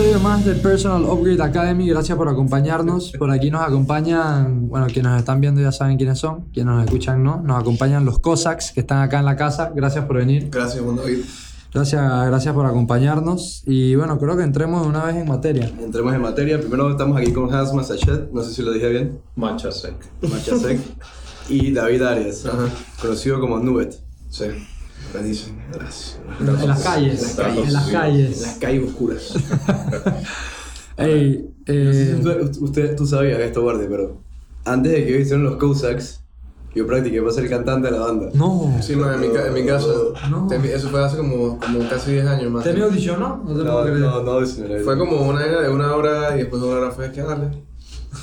episodio más de Personal Upgrade Academy. Gracias por acompañarnos. Por aquí nos acompañan, bueno, quienes nos están viendo ya saben quiénes son, quienes nos escuchan no. Nos acompañan los Cossacks que están acá en la casa. Gracias por venir. Gracias, Juan David. Gracias, gracias por acompañarnos. Y bueno, creo que entremos de una vez en materia. Entremos en materia. Primero estamos aquí con Hans Masachet, no sé si lo dije bien. Machasek. Machasek. y David Arias, conocido como Nubet. Sí. En las calles. En las calles. En las En calles. las calles oscuras. Ey, eh, usted, usted- tú sabías esto, Guardia, pero antes de que hicieron los Cossacks, yo practiqué para ser cantante de la banda. no. Sí, man, en mi, en mi casa. No. Te- Eso fue hace como, como casi 10 años más. ¿Tenía audición, no? No te No, puedo creer. no, no, señora. Fue como una de una hora y después de una hora fue que darle.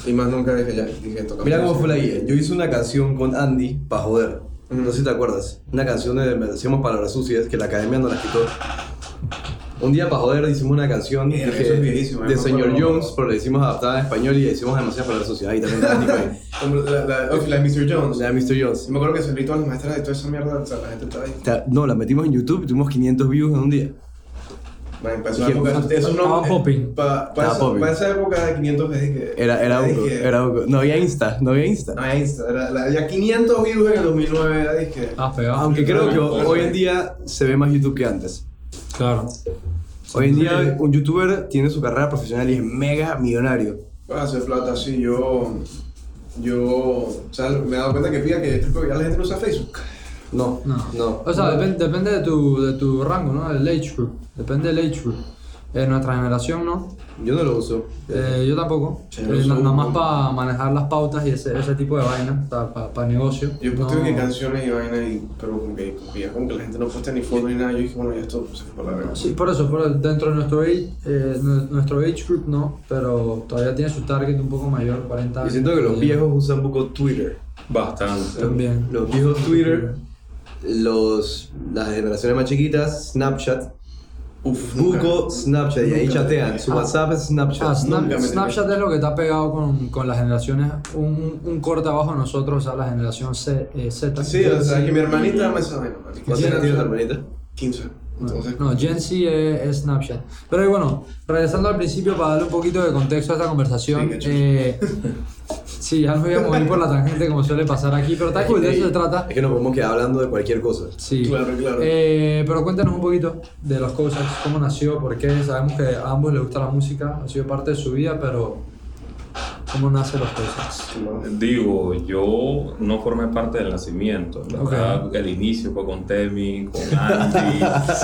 Y más nunca dije ya, dije toca. Mira cómo fue la guía. Yo hice una canción con Andy para joder. No sé si te acuerdas. Una canción de Decíamos Palabras Sucias que la academia nos la quitó. Un día para joder hicimos una canción que- es de me Señor. Jones, pero la hicimos adaptada en español y hicimos demasiadas palabras sucias. Ahí también está Andy ahí. Como La, la, la de Mr. Jones. La de Mr. Y Jones. me acuerdo que se gritó a las maestras de toda esa mierda, o sea, la gente estaba ahí. No, la metimos en YouTube y tuvimos 500 views en un día. Man, para esa época, eso no. Estaba popping. Para, Estaba esa, popping. para esa época de 500 veces que. Era, era Uco. No había Insta, no había Insta. No, era Insta. Era, la- ya 500 views en el 2009, era dije. Ah, pegado. Aunque creo que Claro. hoy en día se ve más YouTube que antes. Claro. Hoy en día un youtuber tiene su carrera profesional y es mega millonario. Para hacer plata así, yo. Yo. O sea, me he dado cuenta que fíjate que ya la gente no usa Facebook. No, No. no. O sea, depen- depende de tu, de tu rango, ¿no? Del age group. Depende del age group. En nuestra generación, ¿no? Yo no lo uso. Eh, yo tampoco. Sí, Eh, yo uso na- nada más para manejar las pautas y ese, ese tipo de vainas, para negocio. Yo No- posteo que canciones y vaina, y, pero como que, como que ya como que la gente no postea ni fotos ni nada. Yo dije, bueno, ya esto se fue para la verga. Sí, por eso, por el- dentro de nuestro age, eh, nu- nuestro age group no, pero todavía tiene su target un poco mayor, 40 Y años. siento que los Eh, viejos usan un poco Twitter. Bastante. También. Los viejos Twitter, los, las generaciones más chiquitas, Snapchat. Uf, nunca. Buco, Snapchat, y ahí Nunca chatean. Su Ah. WhatsApp es Snapchat. Ah, Snap- Nunca me- Snapchat es lo que está pegado con, con las generaciones, un, un corte abajo de nosotros, o sea, la generación C, eh, Z. Sí, o sea, que mi hermanita me sabe, ¿Cuántos años tiene tu hermanita? 15. Entonces, No, Gen Z es, es Snapchat. Pero bueno, regresando al principio para darle un poquito de contexto a esta conversación. Sí, eh, sí, ya nos voy a mover por la tangente como suele pasar aquí, pero está cool, de eso se trata. Es que nos podemos quedar hablando de cualquier cosa. Sí. Claro, claro. Eh, pero cuéntanos un poquito de los cosas, cómo nació, por qué. Sabemos que a ambos les gusta la música, ha sido parte de su vida, pero cómo nacen los cosas. Digo, yo no formé parte del nacimiento. Verdad, el inicio fue con Temi, con Andy.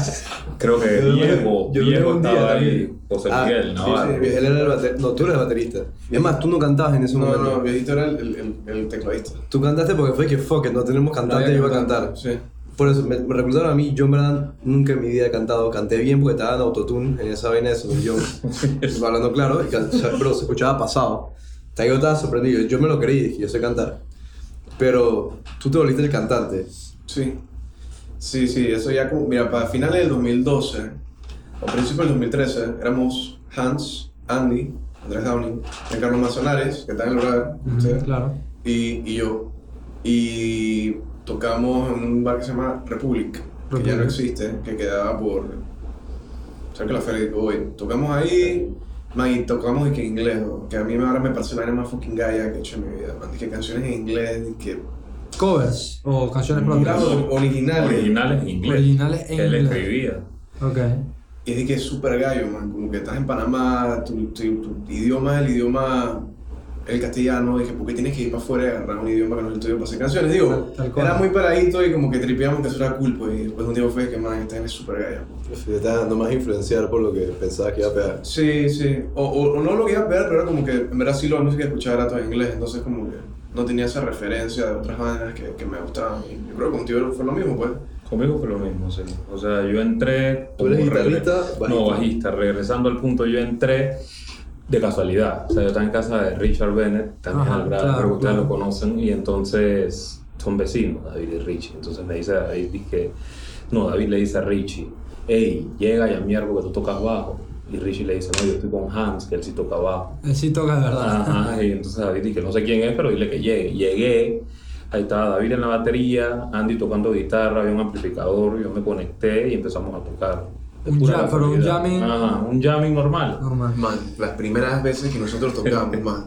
Creo que Yo- Diego, yo Diego un día estaba ahí. José Ah, Miguel, sí, ¿no? sí, él era el baterista. No, tú eres el baterista. Es más, tú no cantabas en ese No, momento. no, viejito era el, el, el, el tecladista. Tú cantaste porque fue que fuck it, no tenemos cantante, yo iba a cantar. Sí. Por eso me, me reclutaron a mí, yo en verdad nunca en mi vida he cantado, canté bien porque estaba en autotune en esa vaina de Jones, hablando claro, y can- o sea, pero se escuchaba pasado. O sea, yo estaba sorprendido, yo me lo creí, dije, yo sé cantar. Pero tú te volviste el cantante. Sí. Sí, sí, eso ya como, mira, para finales del 2012, o principios del 2013, éramos Hans, Andy, Andrés Downing, Carlos Manzanares, que está en el lugar, Ujú, claro. y, y yo. Y tocamos en un bar que se llama Republic, que ya no Republic. existe, que quedaba por cerca de la feria de hoy. Tocamos ahí, man, y tocamos y que en inglés, ¿no? que a mí ahora me parece la más fucking gaya que he hecho en mi vida, man, y que canciones en inglés, y que Covers o canciones propias. Originales. Originales en inglés. Originales en que él inglés. escribía. Ok. Y es de que es súper gallo, man. Como que estás en Panamá, tu, tu, tu idioma es el idioma, el castellano. Dije, ¿por qué tienes que ir para afuera y agarrar un idioma que no es el tuyo para hacer canciones? Digo, Tal- tal cual. era muy paradito y como que tripeamos que eso era cool, pues. Y después un día fue que, man, esta es súper gallo. Te estás dando más influenciar por lo que pensabas que iba a pegar. Sí, sí. O, o, o no lo que iba a ver, pero era como que en verdad sí la música que escuchaba era todo en inglés. Entonces, como que no tenía esa referencia de otras bandas que, que me gustaban. Y yo creo que contigo fue lo mismo, pues. Conmigo fue lo mismo, sí. O sea, yo entré. ¿Tú eres guitarrista, bajista? No, bajista. Regresando al punto, yo entré de casualidad. O sea, yo estaba en casa de Richard Bennett, también Ajá, al grado, claro, ustedes claro. lo conocen, y entonces son vecinos, David y Richie. Entonces me dice David, dije, no, David le dice a Richie, hey, llega y a algo que tú tocas bajo. Y Richie le dice, no, yo estoy con Hans, que él sí toca bajo. Él sí toca de verdad. Ajá, y entonces David dije, no sé quién es, pero dile que llegue. Llegué, ahí estaba David en la batería, Andy tocando guitarra, había un amplificador, yo me conecté y empezamos a tocar. Un jam, pero un jamming- Ajá, un jamming normal. Normal. Man, las primeras veces que nosotros tocábamos, man.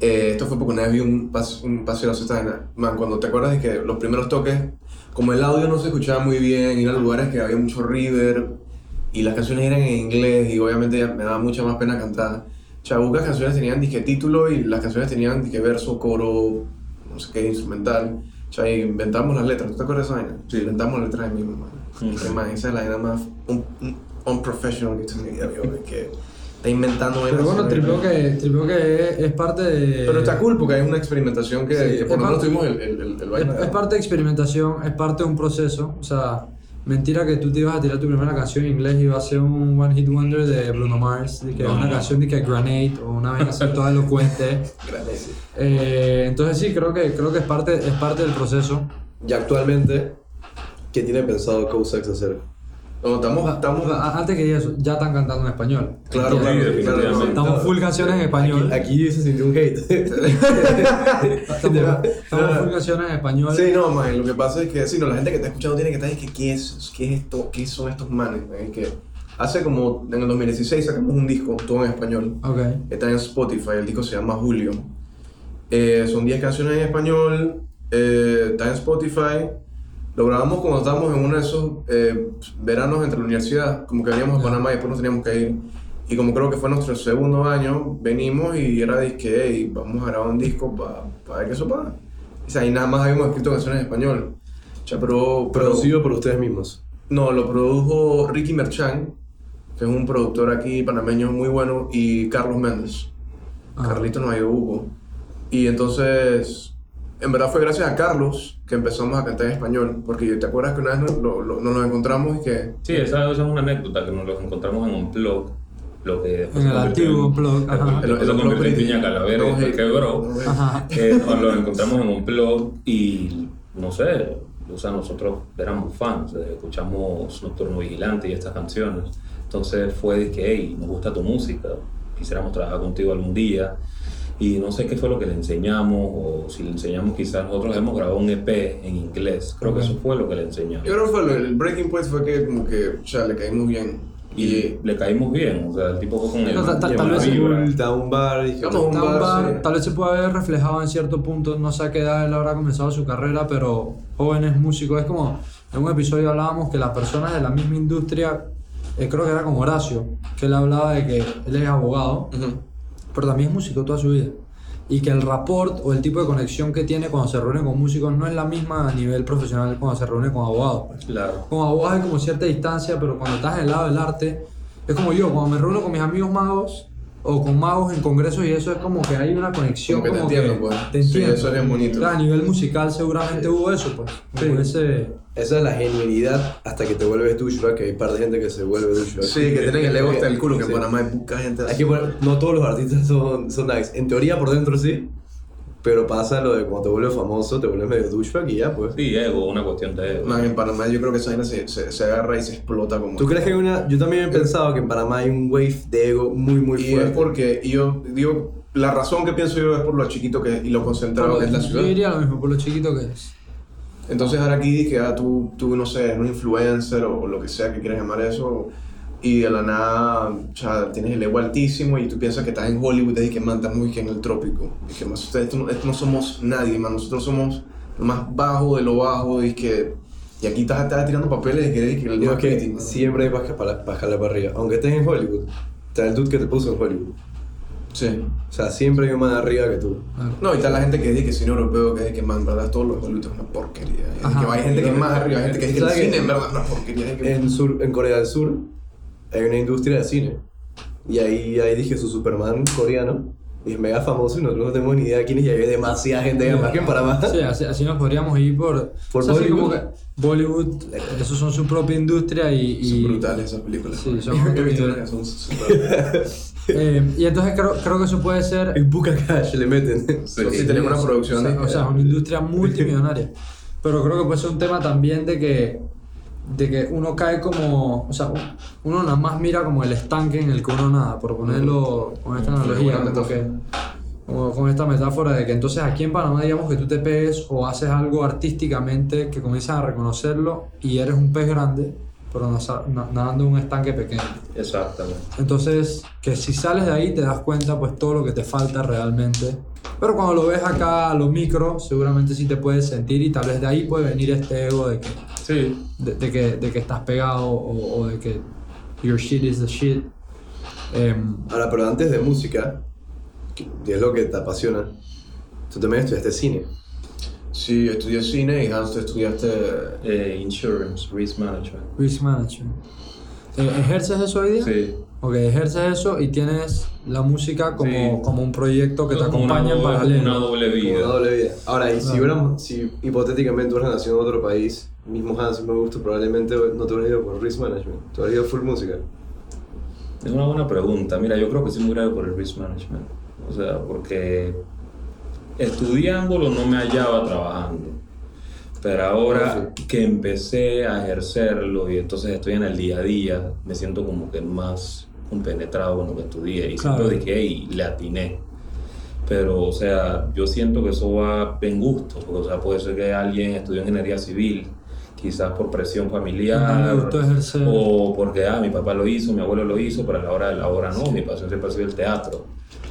eh, esto fue porque una vez vi un, pas, un paseo de esta vaina. Man, cuando te acuerdas de que los primeros toques, como el audio no se escuchaba muy bien, ir a lugares que había mucho reverb y las canciones eran en inglés y obviamente me daba mucha más pena cantar. Chabucas canciones tenían disque título y las canciones tenían disque verso, coro, no sé qué, instrumental. O sea, inventamos las letras. ¿Tú te acuerdas de esa vaina? Sí. Inventamos las letras de mismo, man. Mm. Y que, man, esa es la vaina más un, un, unprofessional que he tenido, yo, de que está inventando Pero bueno, tripeo que, tripeo que es, es parte de. Pero está cool porque hay una experimentación que, Sí, que por lo menos tuvimos el, el, el, el vaina. Es, es parte de experimentación, es parte de un proceso. O sea, mentira que tú te ibas a tirar tu primera canción en inglés y iba a ser un One Hit Wonder de Bruno Mars, de que No. una canción de que Grenade o una vez así toda elocuente. Eh, entonces sí, creo que, creo que es, parte, es parte del proceso. Y actualmente, ¿qué tiene pensado Cosex hacer? No, estamos, estamos, A- Antes que eso, ya están cantando en español. claro, claro, Sí, claro. Estamos full canciones en español. Aquí, aquí se sintió un hate. Estamos, estamos full canciones en español. Sí, no, man, lo que pasa es que sí, no, la gente que está escuchando tiene que estar y que ¿qué es, qué es esto? ¿Qué son estos manes? man? Es que hace como en el 2016 sacamos un disco todo en español. Ok. Está en Spotify, el disco se llama Julio. Eh, son 10 canciones en español, eh, está en Spotify. Lo grabamos cuando estábamos en uno de esos eh, veranos entre la universidad, como que veníamos a Panamá y después nos teníamos que ir. Y como creo que fue nuestro segundo año, venimos y era de que, hey, vamos a grabar un disco para ver qué eso pasa. O sea, y nada más habíamos escrito canciones en español. O sea, pero, Producido por ustedes mismos. no, lo produjo Ricky Merchan, que es un productor aquí panameño muy bueno, y Carlos Méndez. Ah. Carlito nos ayudó. Y entonces, en verdad fue gracias a Carlos que empezamos a cantar en español, porque te acuerdas que una vez nos, lo- lo- nos lo encontramos y que... Sí, esa, esa es una anécdota que nos los encontramos en un blog. Lo que después En el antiguo blog, ajá. Después se convirtió en Piña Calavera No, quebró. Eh, nos lo encontramos en un blog y no sé, o sea, nosotros éramos fans, eh, escuchamos Nocturno Vigilante y estas canciones. Entonces fue de que, hey, nos gusta tu música, quisiéramos trabajar contigo algún día. Y no sé qué fue lo que le enseñamos, o si le enseñamos, quizás nosotros hemos grabado un EP en inglés. Creo que eso fue lo que le enseñamos. Yo creo que fue lo- el breaking point fue que como que, o sea, le caímos bien. Y le caímos bien, o sea, el tipo fue con el. No, tal- vez- un bar. y- Vamos a un Está un bar, bar, sí. tal vez se puede haber reflejado en cierto punto, no sé a qué edad él habrá comenzado su carrera, pero jóvenes músicos, es como en un episodio hablábamos que las personas de la misma industria, eh, creo que era con Horacio, que él hablaba de que él es abogado, Ujú. Pero también es músico toda su vida. Y que el rapport o el tipo de conexión que tiene cuando se reúne con músicos no es la misma a nivel profesional cuando se reúne con abogados. Claro. Con abogados hay como cierta distancia, pero cuando estás en el lado del arte, es como yo, cuando me reúno con mis amigos magos o con magos en congresos y eso es como que hay una conexión. Como que te entiendo, pues. Te Sí, entiendo. eso es bonito. Claro, a nivel musical seguramente hubo eso, pues. Como ese... Esa es la genialidad hasta que te vuelves douchebag, que hay un par de gente que se vuelve douchebag. Sí, que tienen el ego hasta el culo, que Sí. en Panamá hay poca gente Hay así. que poner- no todos los artistas son, son nice. En teoría, por dentro sí. Pero pasa lo de cuando te vuelves famoso, te vuelves medio douchebag y ya, pues. Sí, ego, una cuestión de ego. Man, en Panamá yo creo que esa vaina se, se, se agarra y se explota como... ¿Tú crees que hay una.? Yo también he pensado que en Panamá hay un wave de ego muy, muy Y fuerte. es porque yo digo, la razón que pienso yo es por lo chiquito que y lo concentrado que es la Yo ciudad. diría lo mismo, por lo chiquito que es. Entonces ahora aquí dije, ah, tú, tú no sé, eres un influencer o lo que sea que quieras llamar eso, y de la nada, o sea, tienes el ego altísimo y tú piensas que estás en Hollywood y que man, estamos aquí en el trópico. Y que más, ustedes, esto, no, esto no somos nadie, man, nosotros somos lo más bajo de lo bajo y que... Y aquí estás, estás tirando papeles de que eres que el más que man. siempre hay para, para, para para arriba. Aunque estés en Hollywood, está el dude que te puso en Hollywood. Sí. O sea, siempre hay un más arriba que tú. No, y está la gente que dice que cine europeo, que dice que man, en verdad todos los Hollywood es una porquería. Y Ajá. que hay gente que es más arriba, hay gente que dice que el cine en verdad es una porquería. y que- En, sur, en Corea del Sur hay una industria de cine. Y ahí, ahí dije su Superman coreano. Y es mega famoso y nosotros no tenemos ni idea de quién es. Y hay demasiada gente allá más que en Panamá. Sí, así, así nos podríamos ir por... Por o sea, Bollywood. como que Bollywood, esos son su propia industria y... y- Son brutales esas películas. Sí, son que son eh, y entonces creo, creo que eso puede ser... En Buca Cash le meten. Sí, sí, tenemos una producción. Sí, de- o sea, es una industria multimillonaria. Pero creo que puede ser un tema también de que, de que uno cae como. O sea, uno nada más mira como el estanque en el que uno nada, por ponerlo con esta analogía, como que- como con esta metáfora de que entonces aquí en Panamá, digamos que tú te pegues o haces algo artísticamente que comienzas a reconocerlo y eres un pez grande. pero nadando en un estanque pequeño. Exactamente. Entonces, que si sales de ahí te das cuenta pues todo lo que te falta realmente. Pero cuando lo ves acá a lo micro, seguramente sí te puedes sentir y tal vez de ahí puede venir este ego de que, Sí. de, de que, de que estás pegado o, o de que your shit is the shit. Em, Ahora, pero antes de música, que es lo que te apasiona, tú también estudiaste cine. Sí, estudié cine y Hans, estudiaste... Eh, insurance, risk management. risk management. Eh, ¿Ejerces eso hoy día? Sí. Ok, ejerces eso y tienes la música como, Sí. como un proyecto que te Como una acompaña en paralelo. Una doble Como vida. una doble vida. Ahora, y si, hubiéramos, si hipotéticamente hubieras nacido en otro país, mismo Hans, me gusta, probablemente no te hubieras ido por risk management, te hubieras ido full música. Es una buena pregunta. Mira, yo creo que sí me hubiera ido por el risk management. O sea, porque estudiándolo no me hallaba trabajando. Pero ahora que empecé a ejercerlo y entonces estoy en el día a día, me siento como que más compenetrado con lo que estudié. Y Claro. siempre dije, hey, le atiné. Pero, o sea, yo siento que eso va en gusto. Porque, o sea, puede ser que alguien estudió ingeniería civil, quizás por presión familiar. No. O porque, ah, mi papá lo hizo, mi abuelo lo hizo, pero a la hora de la hora no. Mi pasión siempre ha sido el teatro.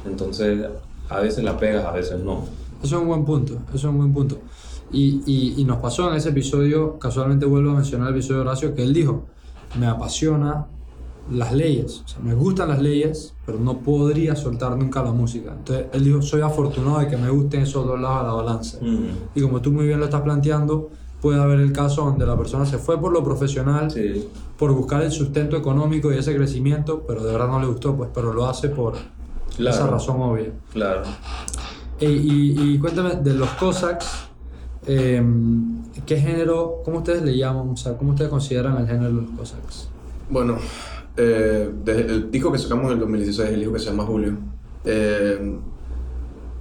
Entonces, a veces la pegas, a veces no. Eso es un buen punto, eso es un buen punto. Y, y, y nos pasó en ese episodio, casualmente vuelvo a mencionar el episodio de Horacio, que él dijo, me apasiona las leyes, o sea, me gustan las leyes, pero no podría soltar nunca la música. Entonces él dijo, soy afortunado de que me gusten esos dos lados de la balanza. Mm. Y como tú muy bien lo estás planteando, puede haber el caso donde la persona se fue por lo profesional, Sí, por buscar el sustento económico y ese crecimiento, pero de verdad no le gustó, pues, pero lo hace por Claro. esa razón obvia. claro. Y, y, y cuéntame de los Cossacks, eh, ¿qué género, cómo ustedes le llaman, o sea, cómo ustedes consideran el género de los Cossacks? Bueno, eh, desde el disco que sacamos en el 2016, el disco que se llama Julio, eh,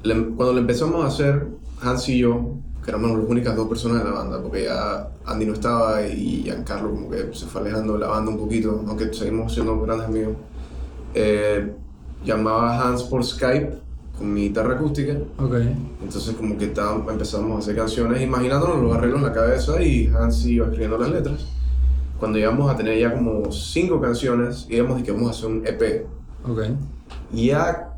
le- cuando lo empezamos a hacer, Hans y yo, que éramos las únicas dos personas de la banda, porque ya Andy no estaba y Giancarlo como que se fue alejando de la banda un poquito, aunque seguimos siendo grandes amigos, eh, llamaba a Hans por Skype con mi guitarra acústica Ok, entonces como que estábamos- empezamos a hacer canciones imaginándonos los arreglos en la cabeza y Hans iba escribiendo las letras. Cuando íbamos a tener ya como cinco canciones, íbamos y que vamos a hacer un EP. ok, Y ya,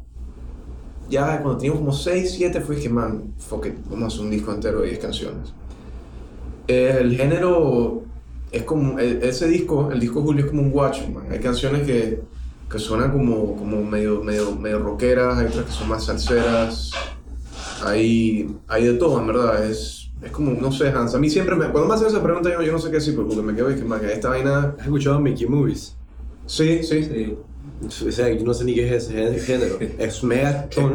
ya cuando teníamos como seis, siete, fue que, man, fuck it, vamos a hacer un disco entero de 10 canciones. El género es como, e- ese disco, el disco Julio es como un guacho, man. Hay canciones que, que suenan como, como medio, medio, medio rockeras, hay otras que son más salseras, hay, hay de todo, en verdad. Es, es como, no sé, Hans. A mí siempre, me, cuando me hacen esa pregunta, yo, yo no sé qué decir, porque me quedo y que, man, que esta vaina. ¿Has escuchado Mickey Movies? Sí, sí. Sí. O sea, yo no sé ni qué es ese género. Es.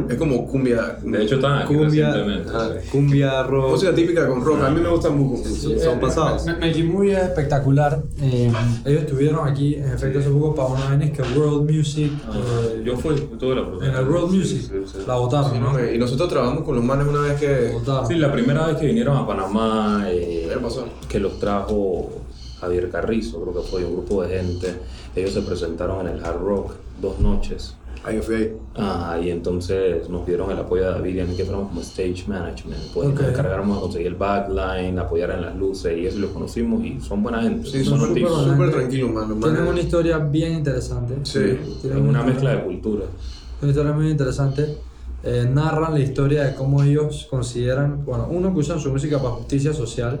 Es como cumbia. De hecho, están aquí Cumbia, ah, cumbia, rock. música típica con rock. A mí me gusta mucho. Son- son pasados. Mickey Muy es espectacular. Eh, ellos estuvieron aquí, en efecto, hace poco para una vaina que World Music. Ah, eh, yo fui, tuve la en oportunidad. el World Music. sí, sí. La votaron, ¿no? Y nosotros trabajamos con los manes una vez que. votaron. Sí, la primera vez que vinieron a Panamá, eh, ¿Qué pasó? que los trajo Javier Carrizo, creo que fue un grupo de gente. Ellos se presentaron en el Hard Rock dos noches. Ahí yo fui ahí. Ah, y entonces nos dieron el apoyo de David y a mí que fuéramos como stage management. Pues Ok. nos encargáramos de conseguir el backline, apoyar en las luces y eso y los conocimos y son buena gente. Sí, son son súper gente. tranquilos, man. Los Tienen una historia bien interesante. Sí. Tienen Es una historia- mezcla de cultura. Una historia muy interesante. Eh, narran la historia de cómo ellos consideran, bueno, uno que usan su música para justicia social,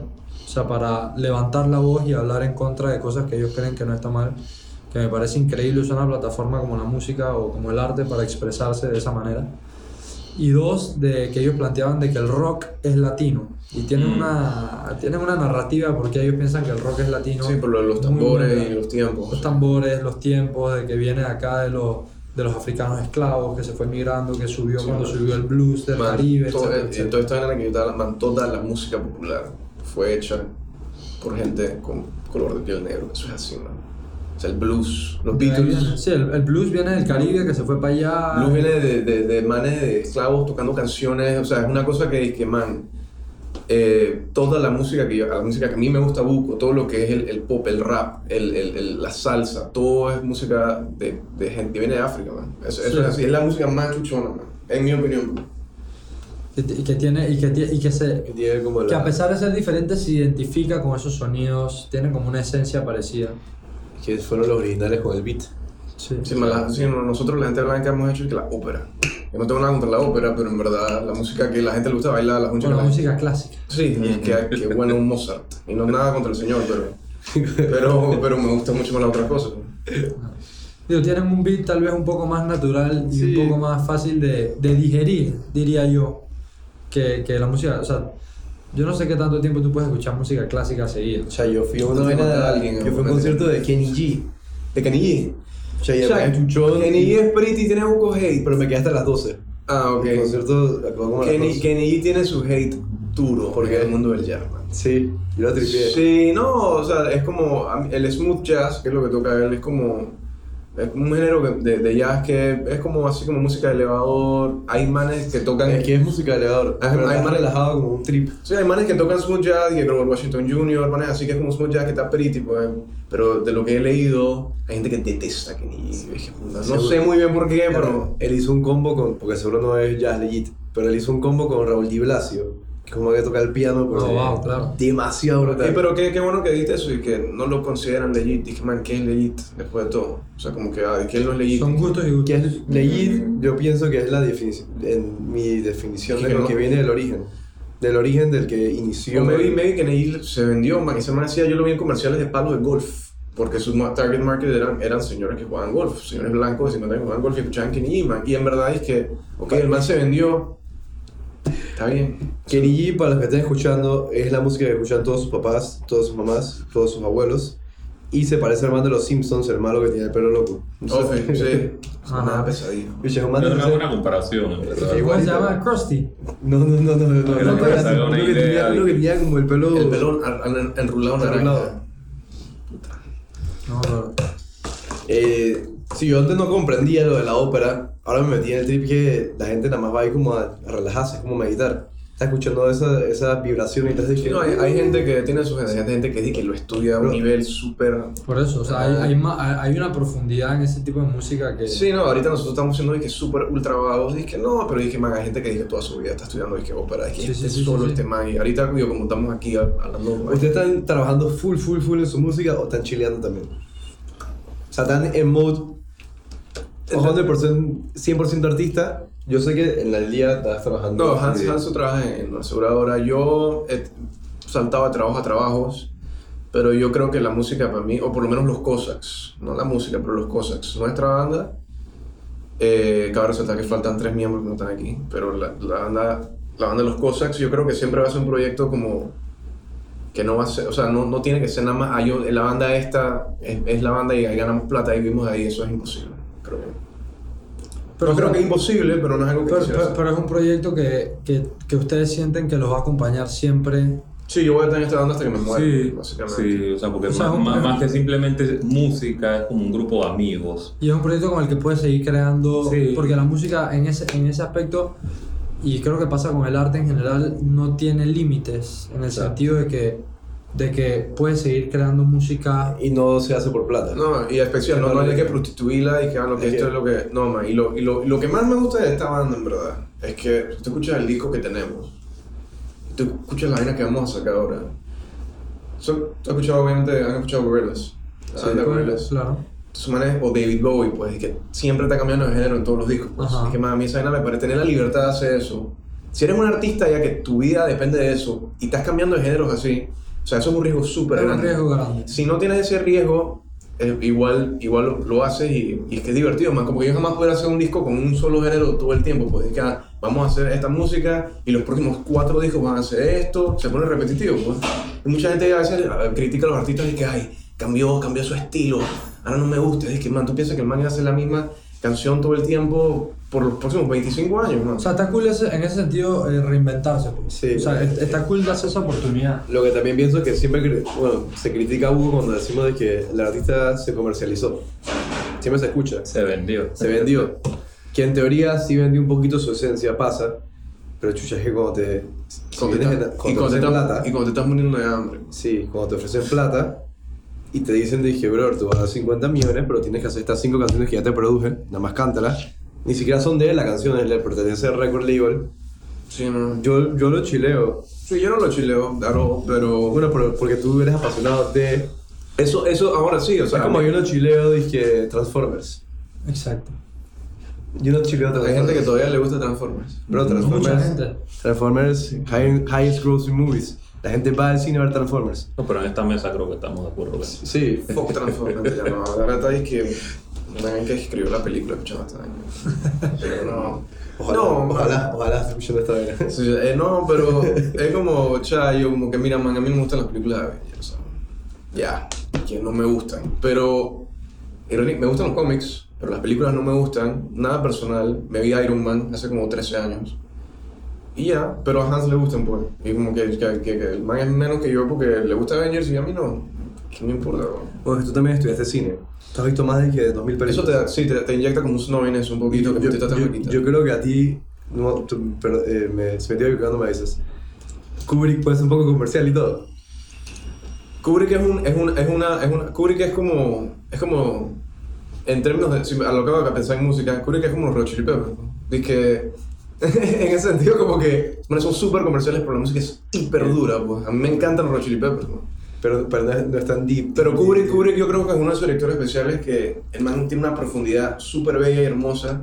sea, para levantar la voz y hablar en contra de cosas que ellos creen que no está mal, que me parece increíble usar una plataforma como la música o como el arte para expresarse de esa manera. Y dos, de que ellos planteaban de que el rock es latino y tienen, Mm. una, tienen una narrativa porque ellos piensan que el rock es latino. Sí, por lo de los tambores y los tiempos. los tambores, los tiempos, de que viene acá de los, de los africanos esclavos, que se fue migrando, que subió Sí, cuando subió el blues del Man, Caribe, todo- etcétera, etcétera. Man, toda la música popular fue hecha por gente con color de piel negro. Eso es así, man. O sea, el blues, los. Beatles. Sí, el, el blues viene del Caribe, que se fue para allá. Blues viene de, de, de manes de esclavos tocando canciones. O sea, es una cosa que, que man, eh, toda la música que yo, la música que a mí me gusta buco, todo lo que es el, el pop, el rap, el, el, el- la salsa, todo es música de, de gente que viene de África, man. Eso, eso Sí. es así, es la música más chuchona, man. En mi opinión. Y que- tiene, y que, y que se... Que tiene como Que a la... pesar de ser diferente se identifica con esos sonidos, tiene como una esencia parecida. que fueron los originales con el beat. Sí. Sí, la- sí, no, nosotros la gente blanca hemos hecho que la ópera. Yo no tengo nada contra la ópera, pero en verdad la música que la gente le gusta bailar, la Con música la música clásica. Sí, y es que, que bueno un Mozart. Y no nada contra el señor, pero, pero, pero me gusta mucho más la otra cosa. Digo, tienen un beat tal vez un poco más natural y Sí. un poco más fácil de, de digerir, diría yo, que, que la música. O sea, yo no sé qué tanto tiempo tú puedes escuchar música clásica seguida. O sea, yo fui a una vaina de- alguien, yo fui a un concierto de Kenny G. ¿De Kenny G? O sea, ya me escuchó. Kenny G es pretty y tiene un hate. Pero me quedé hasta las 12. Ah, ok. El concierto acabó como Kenny, 12. Kenny G tiene su hate duro ¿Por en qué? el mundo del jazz, man. Sí, yo la tripié. Sí, no, o sea, es como el smooth jazz, que es lo que toca él, es como es un género que- de, de jazz que es como así como música de elevador. Hay manes que tocan Es que es música de elevador. Ah, pero hay relajado como un trip. Sí, hay manes que tocan smooth jazz, y Robert Washington Jr., manes así que es como smooth jazz que está pretty, pues. Pero de lo que he leído, hay gente que detesta que ni. es que, No Seguro. sé muy bien por qué, pero. Él hizo un combo con. Porque seguro no es jazz legit. Pero él hizo un combo con Raúl Di Blasio. Como que toca el piano. Pero Oh, wow, claro. Demasiado brutal. Sí, pero qué, qué bueno que dijiste eso y que no lo consideran legit. Dije, man, ¿qué es legit después de todo? O sea, como que, ah, ¿qué es legit? Son gustos y gustos. que es legit, yo pienso que es la definición, en mi definición Y de que lo no- que viene del origen. Del origen del que inició. Yo me vi, me vi que Neil se vendió, man, ese man hacía, yo lo vi en comerciales de palos de golf. Porque su target market eran, eran señores que jugaban golf, señores blancos de 50 años que jugaban golf y escuchaban Kenny. Y en verdad es que, ok, el man se vendió, está bien. Kenny G, para los que estén escuchando, es la música que escuchan todos sus papás, todas sus mamás, todos sus abuelos. Y se parece al man de los Simpsons, el malo que tiene el pelo loco. Ofe, sí, es pesadillo. Bicho, es una buena comparación, en verdad. Es ¿Cómo igual. se llama? Krusty. No, no, no, no, no. No, no, una uno que tenía- como el pelo. El ar- enrulado naranja. No, pero- Eh, sí, yo antes no comprendía lo de la ópera. Ahora me metí en el trip que la gente nada más va ahí como a, a relajarse, es como meditar. Está escuchando esa, esa vibración y Sí, dije, no, hay, hay gente que tiene sus hay gente que, que lo estudia a un Pero- nivel súper... Por eso, o sea, hay, hay, ma- hay una profundidad en ese tipo de música que. Sí, no, ahorita nosotros estamos siendo que súper ultra vagos. Dije, no, pero dije, man, hay gente que dije toda su vida está estudiando dije, ópera. Sí, sí, este sí, solo sí, sí. este man. Y ahorita, digo, como estamos aquí hablando... ¿Ustedes están trabajando full, full, full en su música o están chileando también? O sea, están en mode 100%, 100 artista. Yo sé que en el día estás trabajando. No, Hans, Hanso trabaja en una aseguradora. Yo he saltado de trabajo a trabajos, pero yo creo que la música para mí, o por lo menos los Cossacks, no la música, pero los Cossacks, nuestra banda, eh, cabe resaltar que faltan tres miembros que no están aquí, pero la, la banda, la banda de los Cossacks yo creo que siempre va a ser un proyecto como que no va a ser, o sea, no, no tiene que ser nada más, ah, yo, la banda esta es, es la banda y ahí ganamos plata y vivimos de ahí, eso es imposible, creo yo. Pero, no creo que es imposible, pero no es algo que pero, pero- pero es un proyecto que, que, que ustedes sienten que los va a acompañar siempre. Sí, yo voy a estar en esta banda hasta que me muera, Sí, básicamente. sí, o sea, porque O sea, más, un- más- más que simplemente música, es como un grupo de amigos. Y es un proyecto con el que puedes seguir creando. Sí. Porque la música en ese, en ese aspecto, y creo que pasa con el arte en general, no tiene límites. En el Exacto. sentido de que, de que puedes seguir creando música. Y no se hace por plata. No, y especial, no, no hay que prostituirla y que, ah, lo que Es esto que- es lo que... No, man, y lo, y, lo, y lo que más me gusta de esta banda, en verdad, es que si tú escuchas el disco que tenemos, tú escuchas la vaina que vamos a sacar ahora. So, tú has escuchado, obviamente, han escuchado Gorillaz. La Sí, Gorillaz. claro. Manes, o David Bowie, pues, y que siempre está cambiando de género en todos los discos. Pues. Ajá. Es que, man, a mí esa vaina me parece tener la libertad de hacer eso. Si eres un artista ya que tu vida depende de eso, y estás cambiando de géneros así, o sea, eso es un riesgo súper Es un grande. riesgo grande. Si no tienes ese riesgo, eh, igual, igual lo, lo haces y, y es que es divertido, man. Como que yo jamás pudiera hacer un disco con un solo género todo el tiempo. Pues es que ah, vamos a hacer esta música y los próximos cuatro discos van a hacer esto. Se pone repetitivo, pues. Y mucha gente a veces critica a los artistas y que, ay, cambió, cambió su estilo. Ahora no me gusta. Es que, man, tú piensas que el man hacer la misma canción todo el tiempo por los próximos 25 años, man. O sea, está cool ese- en ese sentido eh, reinventarse. Pues. Sí. O sea, es- está cool darse esa oportunidad. Lo que también pienso es que siempre, bueno, se critica a Hugo cuando decimos de que el artista se comercializó. Siempre se escucha. Se vendió. Se vendió. Que en teoría sí vendió un poquito su esencia, pasa. Pero chucha, es que cuando te. si Cuando te estás- y, cuando cuando te estás, plata. y cuando te estás muriendo de hambre. Sí, cuando te ofrecen plata y te dicen, dije, bro, tú vas a dar 50 millones, pero tienes que hacer estas 5 canciones que ya te produje, nada más cántalas. Ni siquiera son de él, la canción es le pertenece al record label. Sí, no. Yo, yo lo chileo. Sí, yo no lo chileo, claro, pero... Bueno, pero porque tú eres apasionado de Eso, eso ahora sí, o sea. Es como yo no chileo, dije Transformers. Exacto. Yo no chileo Hay Transformers. gente que todavía le gusta Transformers. Bro, Mucha Transformers. gente. Transformers, high- highest grossing movies. La gente va al cine a ver Transformers. No, pero en esta mesa creo que estamos de acuerdo. Sí. Fuck Transformers, ya no. La verdad es que. Nadie que escribió la película escuchaba esta vaina. Pero no. Ojalá, no, ojalá, ojalá esté escuchando esta. Sí, eh, no, pero es como, cha, yo como que mira, man, a mí me gustan las películas de Avengers, o sea, ya, que no me gustan, pero me gustan los cómics, pero las películas no me gustan, nada personal, me vi Iron Man hace como 13 años, y ya, pero a Hans le gustan, pues, y como que, que, que- el man es menos que yo porque le gusta Avengers y a mí no, ¿qué me importa? bro? Bueno, tú también estudiaste cine. Has visto más de que 2000 películas. Eso te, da- sí, te, te inyecta como un snobiness un poquito, que yo, te yo- yo creo que a ti, no, tú- pero, eh, me, se me equivocando, me dices. Kubrick puede ser un poco comercial y todo. Kubrick es, un, es, un, es, una, es una. Kubrick es como. Es como. En términos de. Si a lo que hago que pensar en música, Kubrick es como los Red Chili Peppers. ¿no? Dice que. en ese sentido, como que. Bueno, son súper comerciales, pero la música es hiper dura, pues. A mí me encantan los Red Chili Peppers, ¿no? Pero, pero no, es, no es tan deep. Pero Kubrick, Kubrick, yo creo que es uno de esos directores especiales que el man tiene una profundidad súper bella y hermosa,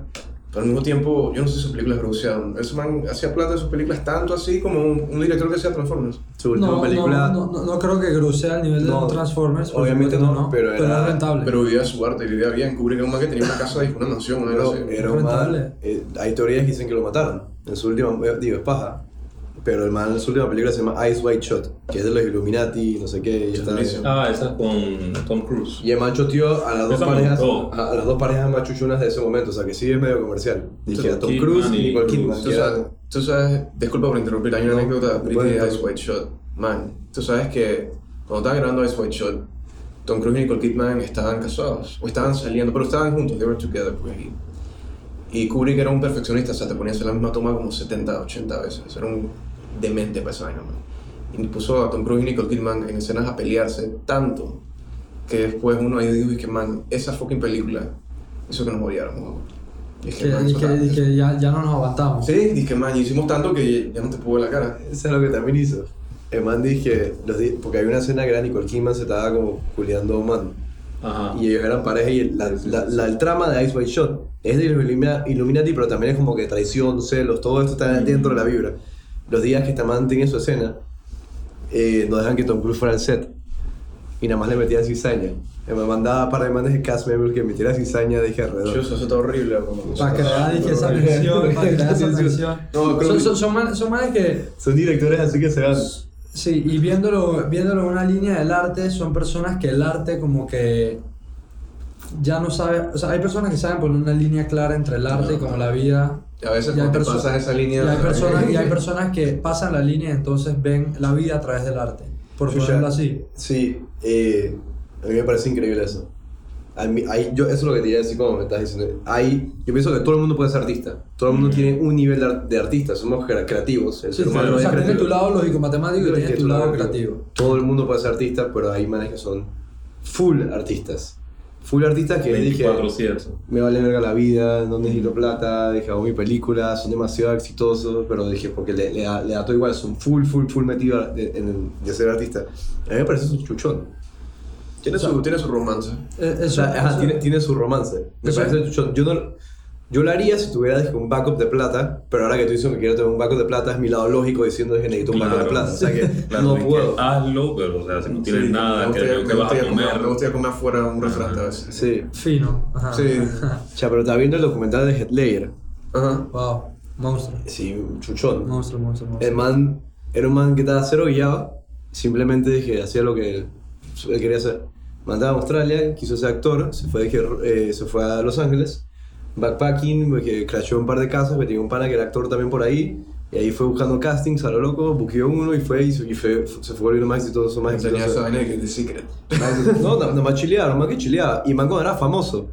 pero al mismo tiempo, yo no sé si sus películas producidas. Ese man hacía plata de sus películas tanto así como un, un director que hacía Transformers. Su última No, película. no, no, no creo que grosea al nivel de Transformers. obviamente no, pero pero era- rentable. Pero vivía su arte, vivía bien. Kubrick era un man que tenía una casa y una mansión, una así. era un man, Rentable. eh, hay teorías que dicen que lo mataron. En su última, eh, digo, es paja. Pero el man en su última película se llama Ice White Shot, que es de los Illuminati, no sé qué. Y, está. Ah, esa es con Tom Cruise. y el man choteó a las dos Esa me parejas, gustó. a, a las dos parejas más chuchunas de ese momento, o sea que sí es medio comercial. Dije a Tom Kidman Cruise y y Nicole. Kidman. Tú que era- sabes, tú sabes, disculpa por interrumpir, hay una No, anécdota de Ice. White Shot. Man, tú sabes que cuando estaban grabando Ice White Shot, Tom Cruise y Nicole Kidman estaban casados, o estaban saliendo, pero estaban juntos, they were together, pues. Y, y Kubrick era un perfeccionista, o sea, te ponía a hacer la misma toma como 70, 80 veces. Era un demente para esa vaina, man. Y puso a Tom Cruise y Nicole Kidman en escenas a pelearse tanto que después uno ahí dijo, y que man, esa fucking película hizo que nos odiáramos. Y es que, man, y eso que, y que ya, ya no nos aguantamos. Sí, dije, man, hicimos tanto que ya no te puedo ver la cara. Eso es lo que también hizo. El man dije, los di- porque hay una escena que era Nicole Kidman se estaba como culiando a un man. Ajá. Y ellos eran pareja y la, la, la- el trama de Ice White Shot es de Illuminati, pero también es como que traición, celos, todo esto está dentro de la vibra. Los días que esta man tenía su escena, eh, no dejan que Tom Cruise fuera al set. Y nada más le metían cizaña. Y me mandaba para de manes de cast members que metiera cizaña de alrededor. Yo, eso está horrible. Como, Para crear dije, esa tensión, para crear esa tensión. No, son, que- son, son manes que, Son directores así que se van. sí, y viéndolo, viéndolo en una línea del arte, son personas que el arte como que ya no sabe, o sea, hay personas que saben poner una línea clara entre el arte y como la vida. Y a veces Y te pasas esa línea... Y hay, personas, y hay personas que pasan la línea y entonces ven la vida a través del arte, por ponerlo así. Sí, eh, a mí me parece increíble eso. A mí- hay- yo, eso es lo que te iba a decir como me estás diciendo. Hay, yo pienso que todo el mundo puede ser artista. Todo el mundo tiene un nivel de, ar- de artista. Somos crea- creativos. El Sí, ser humano o es sea, tienes tu lado lógico-matemático y tienes tu lado creativo. Todo el mundo puede ser artista, pero hay manes que son full artistas. Full artistas que dije, 24-7. me vale verga la vida, no necesito plata, dije, hago mi película, son demasiado exitosos, pero dije, porque le, le da, le da todo igual, son full, full, full metidos de, en de ser artista. A mí me parece un chuchón. Tiene su, tiene su romance. Eh, O Eso, sea, ajá, eso- tiene, tiene su romance. Me Eso- parece chuchón. Yo, no, yo lo haría si tuviera dije, un backup de plata, pero ahora que tú dices que quiero tener un backup de plata, es mi lado lógico diciendo que necesito un backup de Claro. plata. O sea que Claro, no y que puedo. hazlo, pero o sea, si no tienes Sí, nada, me gustaría- que me vas a gustaría comer. Me gustaría comer afuera un restaurante a veces. Sí. Fino. Ajá. Sí. Ya, pero estaba viendo el documental de Headlayer. Ajá. Wow. Monstruo. Sí, chuchón. Monstruo, monstruo, monstruo. El man era un man que estaba cero guiado. Simplemente dije, hacía lo que él, él quería hacer. Mandaba a Australia, quiso ser actor, se fue, dije, eh, se fue a Los Ángeles. Backpacking, que crashó un par de casas, que tenía un pana que era actor también por ahí. Y ahí fue buscando castings a lo loco, buqueó uno y fue y, se- y fue, se fue volviendo más exitoso, más Tenía esa exitoso. vaina de que Secret. No, no, nomás chileaba, nomás que chileaba. Y man cuando era famoso,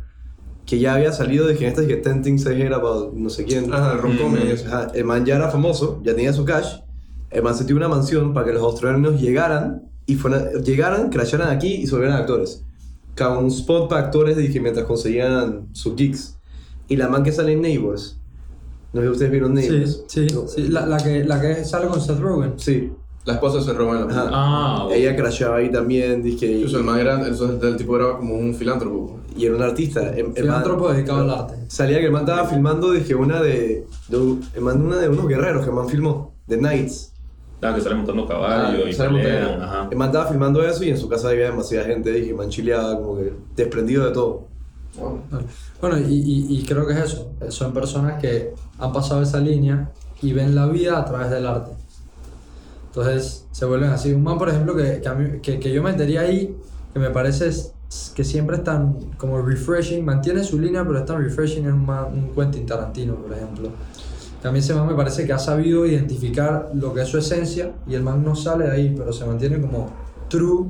que ya había salido de que en esta que Ten Things I Hate About no sé quién. Ajá, Mm. Ajá, el man ya era famoso, ya tenía su cash. El man se dio una mansión para que los australianos llegaran y fueran, llegaran, crasharan aquí y se volvieran actores. Cada un spot para actores dije, mientras conseguían sus gigs. Y la man que sale en Neighbors. No sé si ustedes vieron Sí, Neighbors. sí, No. sí. La, la, que, la que sale con Seth Rogen. Sí. La esposa se roba en la película. Ah, ok. Ella crashaba ahí también, y, Incluso el más grande, entonces el tipo era como un filántropo. y era un artista. El, el man- Filántropo dedicado al arte. Salía que el man estaba filmando, dije, una de, de el man, una de unos guerreros que el man filmó, The Knights. Ah, que sale montando caballo Ah, y sale pelean, montando- ajá. El man estaba filmando eso y en su casa había demasiada gente, dije, el man chileaba como que desprendido de todo. Bueno, y, y, y creo que es eso. Son personas que han pasado esa línea y ven la vida a través del arte. Entonces se vuelven así. Un man, por ejemplo, que, que, a mí- que, que yo metería ahí, que me parece que siempre es tan como refreshing, mantiene su línea, pero es tan refreshing, es un, man- un Quentin Tarantino, por ejemplo. Mí ese man me parece que ha sabido identificar lo que es su esencia y el man no sale de ahí, pero se mantiene como true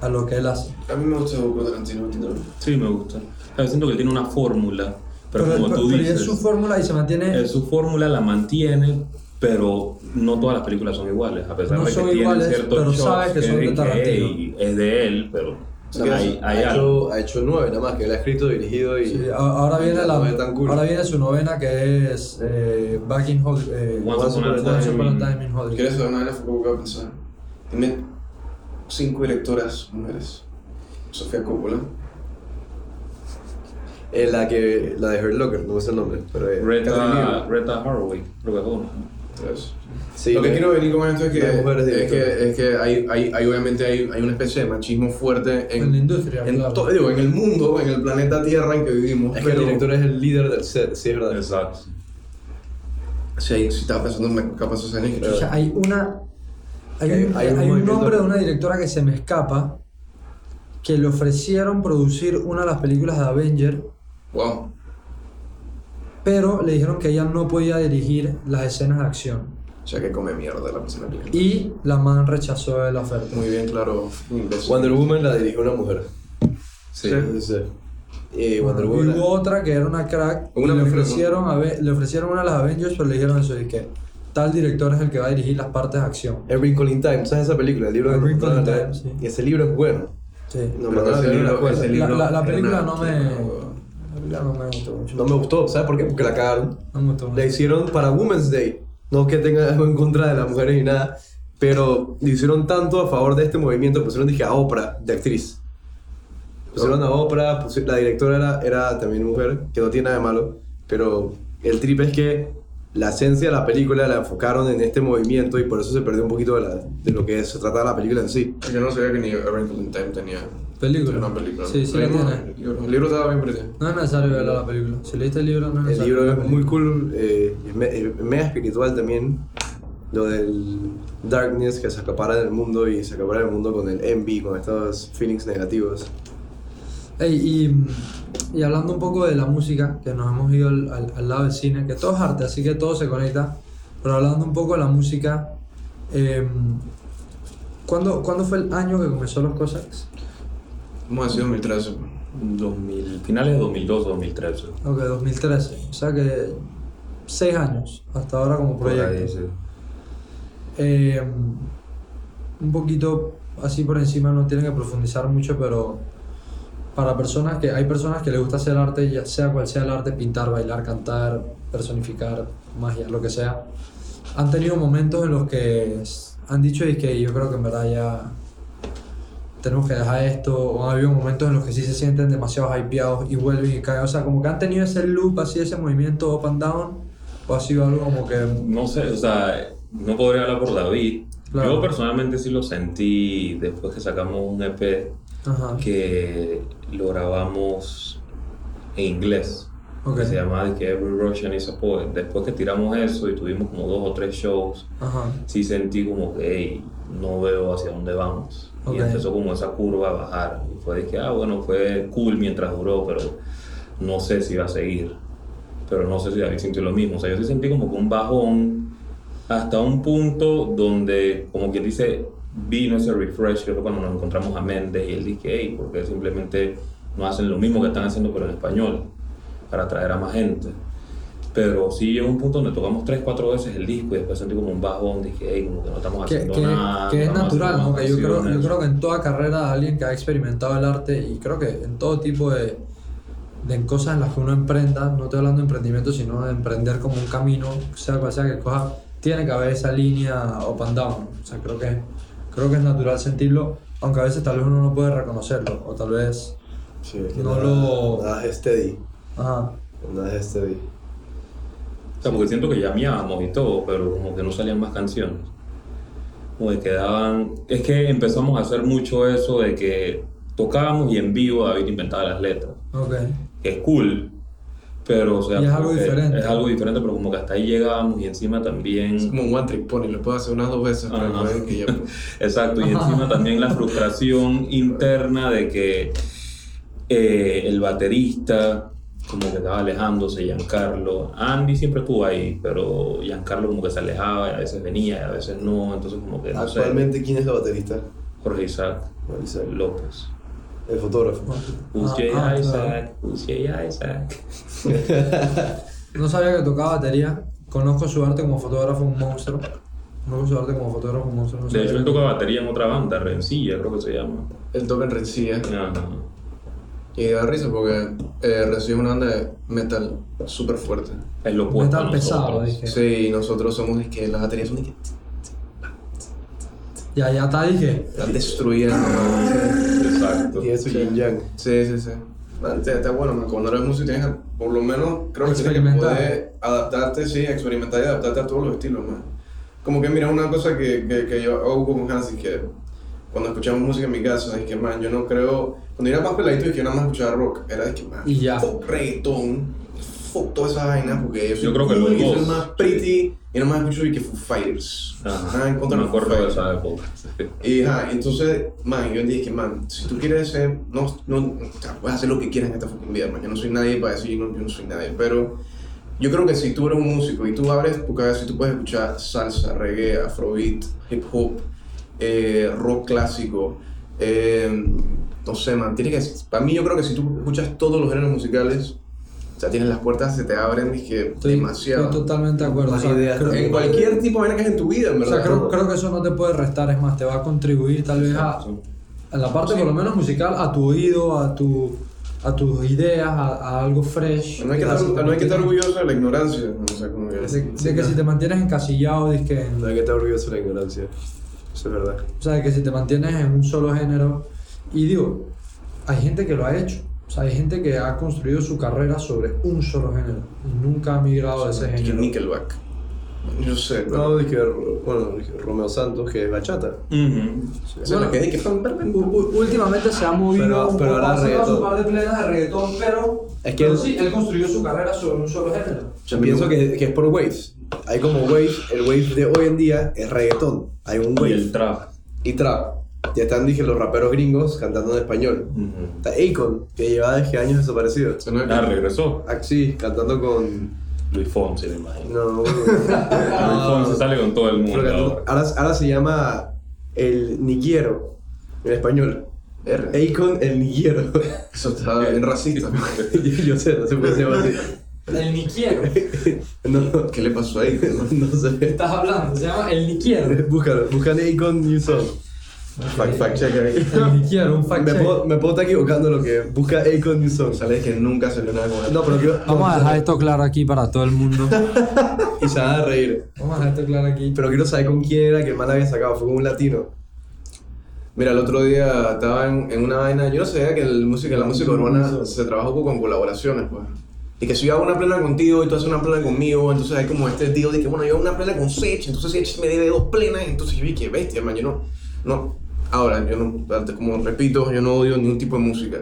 a lo que él hace. A mí me gusta Tarantino. ¿entiendes? Sí, me gusta. O sea, siento que él tiene una fórmula, pero, Pero, como pero- tú pero dices, es su fórmula y se mantiene... eh, su fórmula la mantiene, pero no todas las películas son iguales, a pesar No de que son iguales, ciertos pero sabes que son de es Tarantino. "Ey, es de él, pero Nada más, hay, hay ha, hecho, ha hecho nueve nada más, que él ha escrito, dirigido y... Sí, ahora viene y la, es tan cool. ahora viene su novena que es eh, Back in Hollywood. Eh, Once Once Time Upon a Time in Hollywood. ¿Quieres saber una de las que voy a pensar? Cinco directoras mujeres. Sofía Coppola. Eh, la, que, la de Hurt Locker, no sé el nombre, pero... eh, Reta, Reta Haraway, creo que es uno. Tres. sí, Lo que la- quiero venir con esto es que, es que, es que hay, hay, hay obviamente hay, hay una especie de machismo fuerte en, En la industria, en, claro. to- digo, en el mundo, en el planeta Tierra en que vivimos. Es que el pero- director es el líder del set, sí, es verdad. Exacto. Sí, sí, estaba pensando en capaz esos años O sea, hay una. Hay, Hay- un, hay un hay un movimiento- nombre de una directora que se me escapa que le ofrecieron producir una de las películas de Avenger, Wow. pero le dijeron que ella no podía dirigir las escenas de acción. O sea, que come mierda la persona que Y la man rechazó la oferta. Muy bien, claro. imbécil. Wonder Woman la dirigió una mujer. Sí. Sí, sí. Y Wonder Y Woman... hubo otra que era una crack y Una le película, ofrecieron, a ver- le ofrecieron una de las Avengers, pero le dijeron eso, y que tal director es el que va a dirigir las partes de acción. A Wrinkle in Time, ¿sabes esa película? El libro de Wrinkle in Conrad, Time, sí. Y ese libro es bueno. Sí. No, Pero mandaron ese libro- la ese La, libro la- la es película no me. La película no me gustó mucho. No me gustó, ¿sabes por qué? Porque la cagaron. No me gustó mucho. La hicieron para Women's Day. No que tenga algo en contra de las mujeres ni nada. Pero hicieron tanto a favor de este movimiento. Pusieron, dije, a Oprah, de actriz. Pusieron a Oprah. pusi- la directora era, era también mujer, que no tiene nada de malo. Pero el trip es que la esencia de la película la enfocaron en este movimiento y por eso se perdió un poquito de, la- de lo que se trata la película en sí. Yo no sabía que ni A Wrinkle in Time tenía Película. una película. Sí, sí la Leímos tiene. El libro, el libro estaba bien pretty. No es necesario ver la película. Si leíste el libro, no es El necesario. libro ver la es muy cool, eh, es me- es mega espiritual también. Lo del darkness que se acapara del mundo y se acapara del mundo con el envy, con estos feelings negativos. Ey, y, y hablando un poco de la música, que nos hemos ido al, al- al lado del cine, que todo es arte, así que todo se conecta. Pero hablando un poco de la música, eh, ¿cuándo, ¿cuándo fue el año que comenzó los Cossacks? ¿Cómo ha sido 2013? 2000, finales de 2012, 2013. Ok, 2013. O sea que seis años hasta ahora como ahí, proyecto. sí. Eh, un poquito así por encima, no tienen que profundizar mucho, pero para personas que hay personas que les gusta hacer arte, ya sea cual sea el arte, pintar, bailar, cantar, personificar, magia, lo que sea, han tenido momentos en los que han dicho y que yo creo que en verdad ya tenemos que dejar esto, o ha habido momentos en los que sí se sienten demasiado hypeados y vuelven y caen, o sea, como que han tenido ese loop, así ese movimiento up and down, o ha sido algo como que... No sé, o sea, no podría hablar por David. Claro. Yo personalmente sí lo sentí después que sacamos un EP Ajá. que lo grabamos en inglés. Ok. Que se llamaba que Every Russian is a Poet. Después que tiramos eso y tuvimos como dos o tres shows, Ajá. sí sentí como que, hey, no veo hacia dónde vamos. Ok. Y empezó como esa curva a bajar. Y fue de que, ah, bueno, fue cool mientras duró, pero no sé si va a seguir. Pero no sé si David sintió lo mismo. O sea, yo sí sentí como que un bajón hasta un punto donde, como quien dice, vino ese refresh, que fue cuando nos encontramos a Méndez y él dije, hey, porque simplemente no hacen lo mismo que están haciendo pero en español, para atraer a más gente. Pero sí llegó un punto donde tocamos tres, cuatro veces el disco y después sentí como un bajón, dije, hey, como que no estamos que, haciendo que- nada. que es natural, haciendo ¿no? Que yo creo, yo creo que en toda carrera alguien que ha experimentado el arte y creo que en todo tipo de, de cosas en las que uno emprenda, no estoy hablando de emprendimiento, sino de emprender como un camino, sea cual sea que coja, tiene que haber esa línea up and down. O sea, creo que, creo que es natural sentirlo, aunque a veces tal vez uno no puede reconocerlo, o tal vez. Sí, es que No nada, lo- Nada es steady. Ajá. Nada es steady. O sea, porque siento que llameábamos y todo, pero como que no salían más canciones. Como que quedaban... Es que empezamos a hacer mucho eso de que tocábamos y en vivo David inventaba las letras. Ok. Que es cool, pero o sea... Y es algo diferente. Es algo diferente, pero como que hasta ahí llegábamos y encima Es también... como un one trick pony, lo puedo hacer unas dos veces, que ya. Exacto, y encima también la frustración interna de que eh, el baterista como que estaba alejándose, Giancarlo. Andy siempre estuvo ahí, pero Giancarlo como que se alejaba y a veces venía y a veces no, entonces como que no sé. Actualmente, ¿quién es el baterista? Jorge Isaac Bueno, Isaac. López. El fotógrafo. Who's Ah, Jay ah, Isaac? Who's Jay Isaac? No sabía que tocaba batería. Conozco su arte como fotógrafo, un monstruo. Conozco su arte como fotógrafo, un monstruo. No De hecho, él toca batería en otra banda, Rencilla creo que se llama. Él toca en Rencilla. Ajá. Y da risa porque eh, Rencilla es una banda de metal súper fuerte. Es lo opuesto a Metal pesado, dije. Sí, y nosotros somos de que las baterías son de que Ya, ya está, dije. están destruyendo. man. Exacto. Tiene su yin yang. Sí, sí, sí. Man, está, está bueno, man. cuando eres músico tienes por lo menos, creo que tienes que poder adaptarte, sí, experimentar y adaptarte a todos los estilos, man. Como que, mira, una cosa que, que, que yo hago con Hans es que cuando escuchamos música en mi casa, es que, man, yo no creo... Cuando era más peladito y que nada más escuchaba rock, era de que, man, Y ya. reggaetón, fuck toda esa vaina, porque yo soy Yo creo que cool los y soy más pretty, y nada más escucho y que Foo Fighters. Ajá. Nada en contra me de Foo acuerdo de Fighters. esa época. Y ajá, entonces, man, yo dije que, man, si tú quieres ser, no, no, o sea, puedes hacer lo que quieras en esta fucking vida, man. Yo no soy nadie para decir, no, yo no soy nadie, pero yo creo que si tú eres un músico y tú abres tu cabeza y tú puedes escuchar salsa, reggae, afrobeat, hip hop, eh, rock clásico, eh, no sé, man, tiene que, para mí yo creo que si tú escuchas todos los géneros musicales, sea, tienes las puertas, se te abren, es que Estoy, demasiado. estoy totalmente de acuerdo. O sea, ideas creo- en cualquier tipo de es en tu vida, en O verdad. sea, creo, creo que eso no te puede restar, es más, te va a contribuir tal vez a, a la parte por lo menos musical, a tu oído, a, tu, a tus ideas, a, a algo fresh. No hay que, estar, no hay que estar orgulloso de la ignorancia. O sea, como que, De, de que si te mantienes encasillado, dice que, No hay que estar orgulloso de la ignorancia. Eso es verdad. o sea, de que si te mantienes en un solo género. Y digo, hay gente que lo ha hecho. O sea, hay gente que ha construido su carrera sobre un solo género y nunca ha migrado de ese que género. Nickelback. Yo sé, No, dije, bueno, dije Romeo Santos, que es bachata. Ujú. o sea, Bueno, que pam, U- u- Últimamente se ha movido Pero- un pero poco, ahora ha sacado reggaetón. su par de plenas de reggaetón, pero, Es que pero el- sí, él construyó su carrera sobre un solo género. Yo pienso que, que es por waves. Hay como waves, el wave de hoy en día es reggaetón. Hay un Y wave el trap. y trap. Ya están, dije, los raperos gringos cantando en español. Ujú. Está Akon, que lleva desde años desaparecido. O sea, no Ah, regresó. Axi, cantando con... Luis Fonsi, me imagino. No, Luis Fonsi sale con todo el mundo cantando- ahora. ahora, ahora se llama el niquiero, en español. R. Akon el niquiero. Eso está bien racista. Yo sé, no sé por qué se llama así. El Niquiero. No, ¿Qué le pasó ahí? no sé. Estás hablando, se llama El Niquiero. Búscalo, buscan Akon New Song. Fact, fact check ahí. El Niquiero, un fact Me check. puedo, me puedo estar equivocando lo que busca Akon New Song. Sale que nunca salió nada con él. No, pero quiero. Vamos a dejar esto claro aquí para todo el mundo. Y se van a reír. Vamos a dejar esto claro aquí. Pero quiero saber con quién era que el man había sacado. Fue con un latino. Mira, el otro día estaba en, en una vaina. Yo no sabía que el música, la música urbana se poco con colaboraciones, pues. Y que si yo hago una plena contigo y tú haces una plena conmigo, entonces hay como este tío de que, bueno, yo hago una plena con Sech, entonces Sech me debe dos plenas, entonces yo vi que bestia, man, yo no. No. Ahora, yo no. Como repito, yo no odio ningún tipo de música.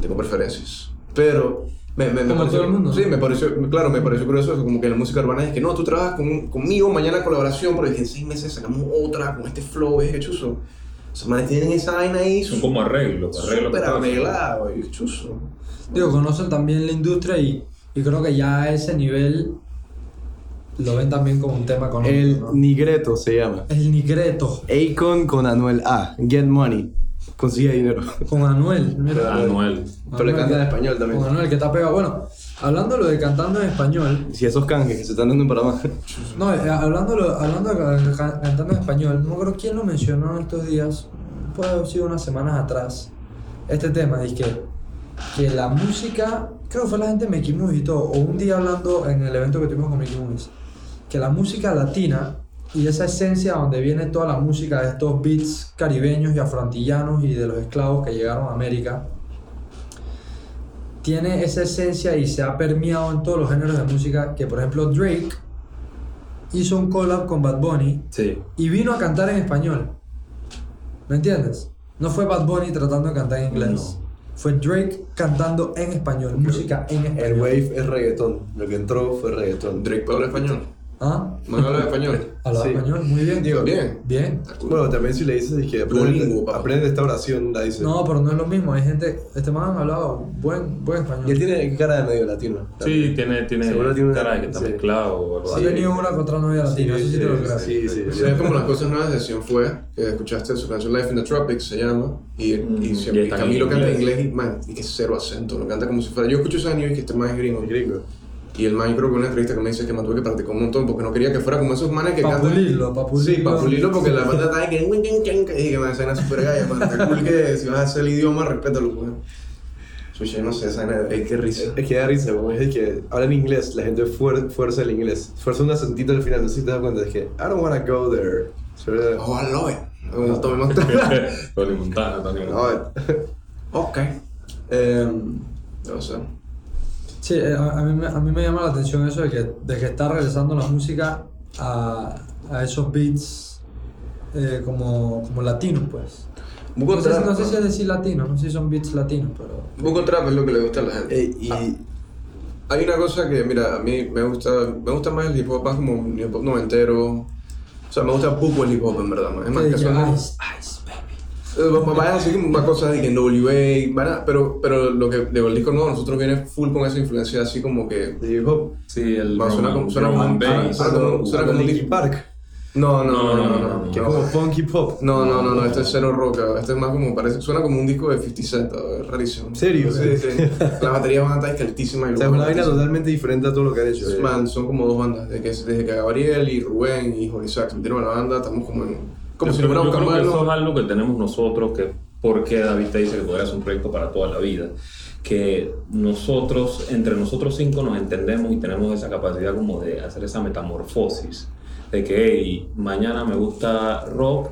Tengo preferencias. Pero. Me, me, me pareció, todo el mundo, Sí, ¿no? me pareció, claro, me pareció curioso eso, como que la música urbana es que no, tú trabajas con, conmigo, mañana colaboración, pero en seis meses sacamos otra con este flow, es que chuzo. O sea, manes tienen esa vaina ahí Son como arreglos. arreglos súper arreglado, es chuzo. Digo, conocen también la industria y, y creo que ya a ese nivel lo ven también como un tema económico. El ¿no? Nigreto se llama. El Nigreto, Akon con Anuel A. Get money. Consigue dinero. con Anuel. Mira, Anuel. Pero le canta en español también. Con Anuel, que está pegado. Bueno, hablando de lo de cantando en español, Si esos canjes que se están dando en Panamá. No, eh, hablando, hablando de ca- cantando en español, no creo quién lo mencionó en estos días, puede haber sido unas semanas atrás, este tema, de que, que la música, creo que fue la gente de Mickey Mouse y todo, o un día hablando en el evento que tuvimos con Mickey Mouse, que la música latina y esa esencia donde viene toda la música de estos beats caribeños y afroantillanos y de los esclavos que llegaron a América, tiene esa esencia y se ha permeado en todos los géneros de música que por ejemplo Drake hizo un collab con Bad Bunny Sí. y vino a cantar en español. ¿Me entiendes? No fue Bad Bunny tratando de cantar en inglés. Fue Drake cantando en español, música en El español. wave es reggaetón. Lo que entró fue reggaetón. Drake habla español. ¿Ah? ¿No habla español? Hablaba Sí. español, muy bien. Digo, bien. Bien. Bueno, también si le dices es que Duolingo, aprende, papá. aprende esta oración, la dice. No, pero no es lo mismo. Hay gente. Este man ha hablado buen, buen Y él español. tiene cara de medio latino. Sí, tiene, tiene Seguro tiene una- cara de que está sí. mezclado o algo Ha así. tenido una contra novia latina, eso sí te lo creo. Sí, sí. Sí, es como las cosas nuevas de Sion fue, que escuchaste su canción Life in the Tropics, se llama, y, Mm, y, y siempre, y está en Camilo canta en inglés. inglés y, man, y que cero acento, lo canta como si fuera. Yo escucho ese anime y que este man es gringo. Gringo. Y el man, yo creo que una entrevista que me dice que me tuve que practicar un montón porque no quería que fuera como esos manes que cantan. pulirlo, pa' pulirlo. Sí, para pulirlo porque la banda está que. Y que me hacen súper gaya, man. Está cool que si vas a hacer el idioma, respétalo, pues. Sushi, no sé, esa Ey, qué risa. Es que da risa, como es que hablan inglés, la gente fuer- fuerza el inglés. Fuerza un acentito al final, no sé si te das cuenta, es que I don't wanna go there. Sobre- Oh, I love it. Tommy Montana. Tony Montana, Montana. ok. Em, no sé. Sí, eh, a, a mí, me- a mí me llama la atención eso de que, de que está regresando la música a, a esos beats eh, como, como latinos, pues. Buco No sé, Trap, no sé si es decir latino, no sé si son beats latinos, pero. Buco Trap es lo que le gusta a la gente. Ey, y Hay una cosa que, mira, a mí me gusta, me gusta más el hip hop, más como un hip hop noventero. O sea, me gusta poco el hip hop, en verdad. Es más que. Ice, Ice, baby. Va- Vaya así como más cosas de que en WA, van pero, pero lo que de el disco nuevo nosotros viene full con esa influencia así como que... de hip hop, Sí, el Va, suena Roman- como- suena como Roman un- Bass. ah, como- suena como un Linkin disco. Park, No, no, no, no, no, no, no. que es como funky pop. No, no, no, no, este es cero rock, este es más como, parece, suena como un disco de 50 Cent, es rarísimo. ¿En serio? Sí, sí. Las baterías van a estar altísimas y O sea, es una vaina totalmente diferente a todo lo que han hecho. Man, son como dos bandas, desde que, desde que Gabriel y Rubén y Jorge se metieron a la banda, estamos como en... Como Yo si creo- yo creo que eso es algo que tenemos nosotros, que porque David te dice que podría ser un proyecto para toda la vida, que nosotros, entre nosotros cinco nos entendemos y tenemos esa capacidad como de hacer esa metamorfosis, de que hey, mañana me gusta rock,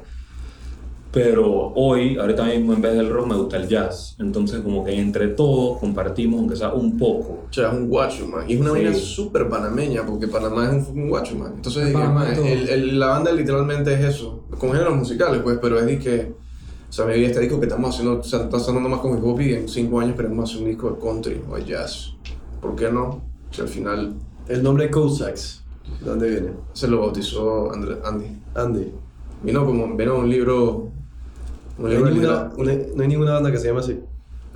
pero hoy, ahorita mismo en vez del rock me gusta el jazz, entonces como que entre todos compartimos aunque sea un poco. O sea, es un guacho, man. Y es una Sí. vaina súper panameña, porque Panamá es un fucking guacho, man. Entonces, dije, Panamá es el- el- la banda literalmente es eso. Con géneros musicales, pues, pero es de que... O sea, me vi este disco que estamos haciendo, o sea, está sonando más con hip hop y en cinco años queremos hacer un disco de country o de jazz. ¿Por qué no? Si al final El nombre Cossacks, ¿de dónde viene? se lo bautizó André- Andy. Andy. Vino como, vino un libro... No hay, ninguna, una- no hay ninguna banda que se llama así.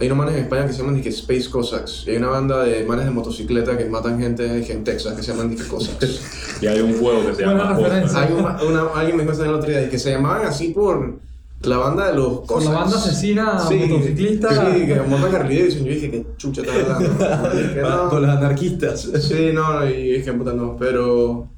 Hay unos manes en España que se llaman dizque Space Cossacks. Y hay una banda de manes de motocicleta que matan gente dije, en Texas que se llaman dizque Cossacks. Y hay un juego que se llama. Hay una, una- alguien me dijo el otro día, que se llamaban así por la banda de los Por la Cossacks. banda asesina motociclista. Sí, que montan Harley Davidson. Yo dije, que chucha está hablando. Dije. Con los anarquistas. Sí, no, no, y dije, puta, no. Pero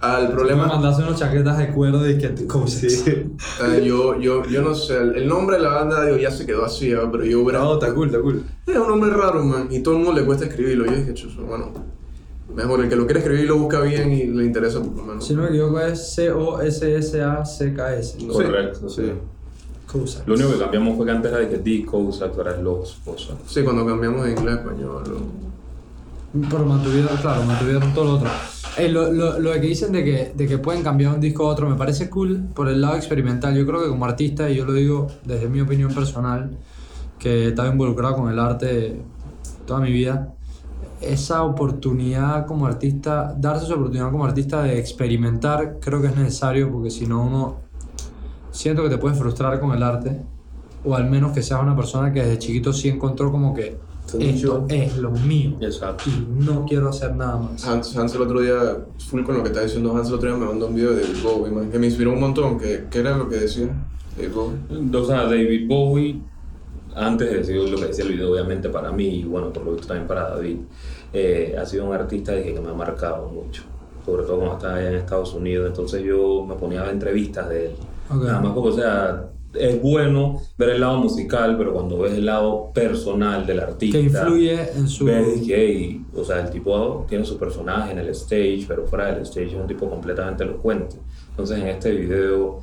al Me problema, mandaste unas chaquetas de cuero de que te Sí. eh, yo, yo, yo no sé, el, nombre de la banda, digo, ya se quedó así, ¿eh? pero yo hubiera... No, está cool, está cool. Es un nombre raro, man, y todo el mundo le cuesta escribirlo. Yo dije, chuzo, bueno, mejor el que lo quiere escribir lo busca bien y le interesa por lo menos. Si no me equivoco es C-O-S-S-A-C-K-S. Correcto, sí. Cossacks. Lo único que cambiamos fue que antes era de que D Cossacks, ahora es los Cossacks. Sí, cuando cambiamos de inglés a español. lo- Pero mantuvieron, claro, mantuvieron todo lo otro. Ey, lo, lo, lo que dicen de que, de que pueden cambiar un disco a otro me parece cool por el lado experimental. Yo creo que como artista, y yo lo digo desde mi opinión personal, que he estado involucrado con el arte toda mi vida, esa oportunidad como artista, darse esa oportunidad como artista de experimentar, creo que es necesario porque si no uno siento que te puedes frustrar con el arte, o al menos que seas una persona que desde chiquito sí encontró como que Esto nicho. es lo mío Exacto. y no quiero hacer nada más. Hans, Hans el otro día, full con lo que está diciendo Hans el otro día, me mandó un video de David Bowie, man, que me inspiró un montón. que ¿Qué era lo que decía David Bowie? O sea, David Bowie, antes de decir lo que decía el video, obviamente para mí, y bueno, por lo visto también para David, eh, ha sido un artista dije, que me ha marcado mucho. Sobre todo cuando estaba allá en Estados Unidos, entonces yo me ponía a ver entrevistas de él. Ok. Nada más porque, o sea, es bueno ver el lado musical, pero cuando ves el lado personal del artista, Que influye en su... ves que, hey, o sea, el tipo tiene su personaje en el stage, pero fuera del stage es un tipo completamente elocuente. Entonces en este video,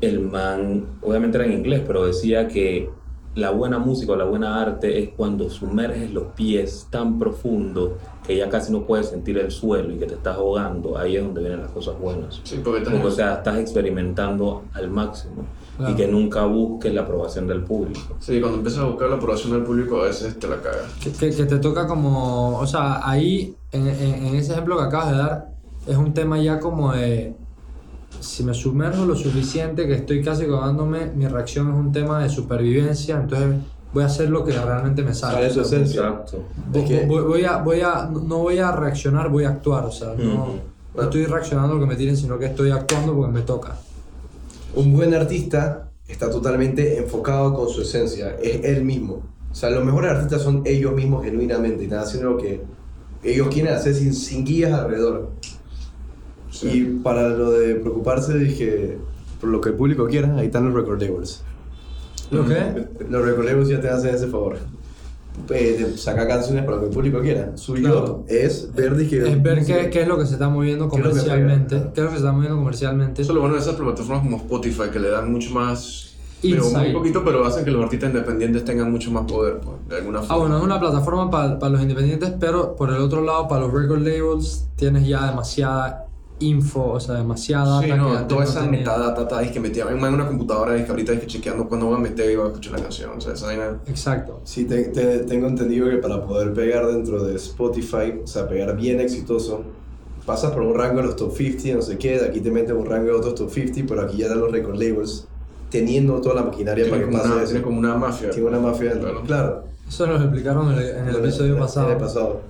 el man, obviamente era en inglés, pero decía que la buena música o la buena arte es cuando sumerges los pies tan profundo que ya casi no puedes sentir el suelo y que te estás ahogando. Ahí es donde vienen las cosas buenas. Sí, porque estás Porque, o sea, estás experimentando al máximo Claro. y que nunca busques la aprobación del público. Sí, cuando empiezas a buscar la aprobación del público a veces te la cagas. Que, que- que te toca como, o sea, ahí, en, en- en ese ejemplo que acabas de dar, es un tema ya como de, si me sumerjo lo suficiente que estoy casi codándome, mi reacción es un tema de supervivencia, entonces voy a hacer lo que realmente me Sale su esencia. Exacto. Voy, Es voy- voy a, voy a, no voy a reaccionar, voy a actuar, o sea, no, Ujú. no estoy reaccionando a lo que me tiren, sino que estoy actuando porque me toca. Un buen artista está totalmente enfocado con su esencia, es él mismo. O sea, los mejores artistas son ellos mismos genuinamente y están haciendo lo que ellos quieren hacer sin, sin guías alrededor. Sí. Y para lo de preocuparse, dije, por lo que el público quiera, ahí están los record labels. ¿Lo que? Los record labels ya te hacen ese favor. Eh, de sacar canciones para lo que el público quiera. Su Claro. es ver, dije, Es ver qué, qué es lo que se está moviendo ¿Qué es lo que comercialmente, qué es lo que se está moviendo comercialmente. Eso es lo bueno de esas plataformas como Spotify, que le dan mucho más... Pero muy poquito, pero hacen que los artistas independientes tengan mucho más poder, pues, de alguna forma. Ah, bueno, es una plataforma para los independientes, pero por el otro lado, para los record labels, tienes ya demasiada info, o sea, demasiada Sí, data no, toda no esa tenía. metadata es que metía en una computadora es que ahorita es que chequeando cuándo voy a meter y voy a escuchar la canción. O sea, esa vaina. Exacto. Sí, te- te- tengo entendido que para poder pegar dentro de Spotify, o sea, pegar bien exitoso, pasas por un rango de los top 50, no sé qué, de aquí te meten un rango de otros top 50, pero aquí ya dan los record labels, teniendo toda la maquinaria Tiene para que pase una, eso. tiene como una mafia. Tiene una mafia dentro. Claro. Claro. Eso nos explicaron en el, en el episodio pasado. En el pasado.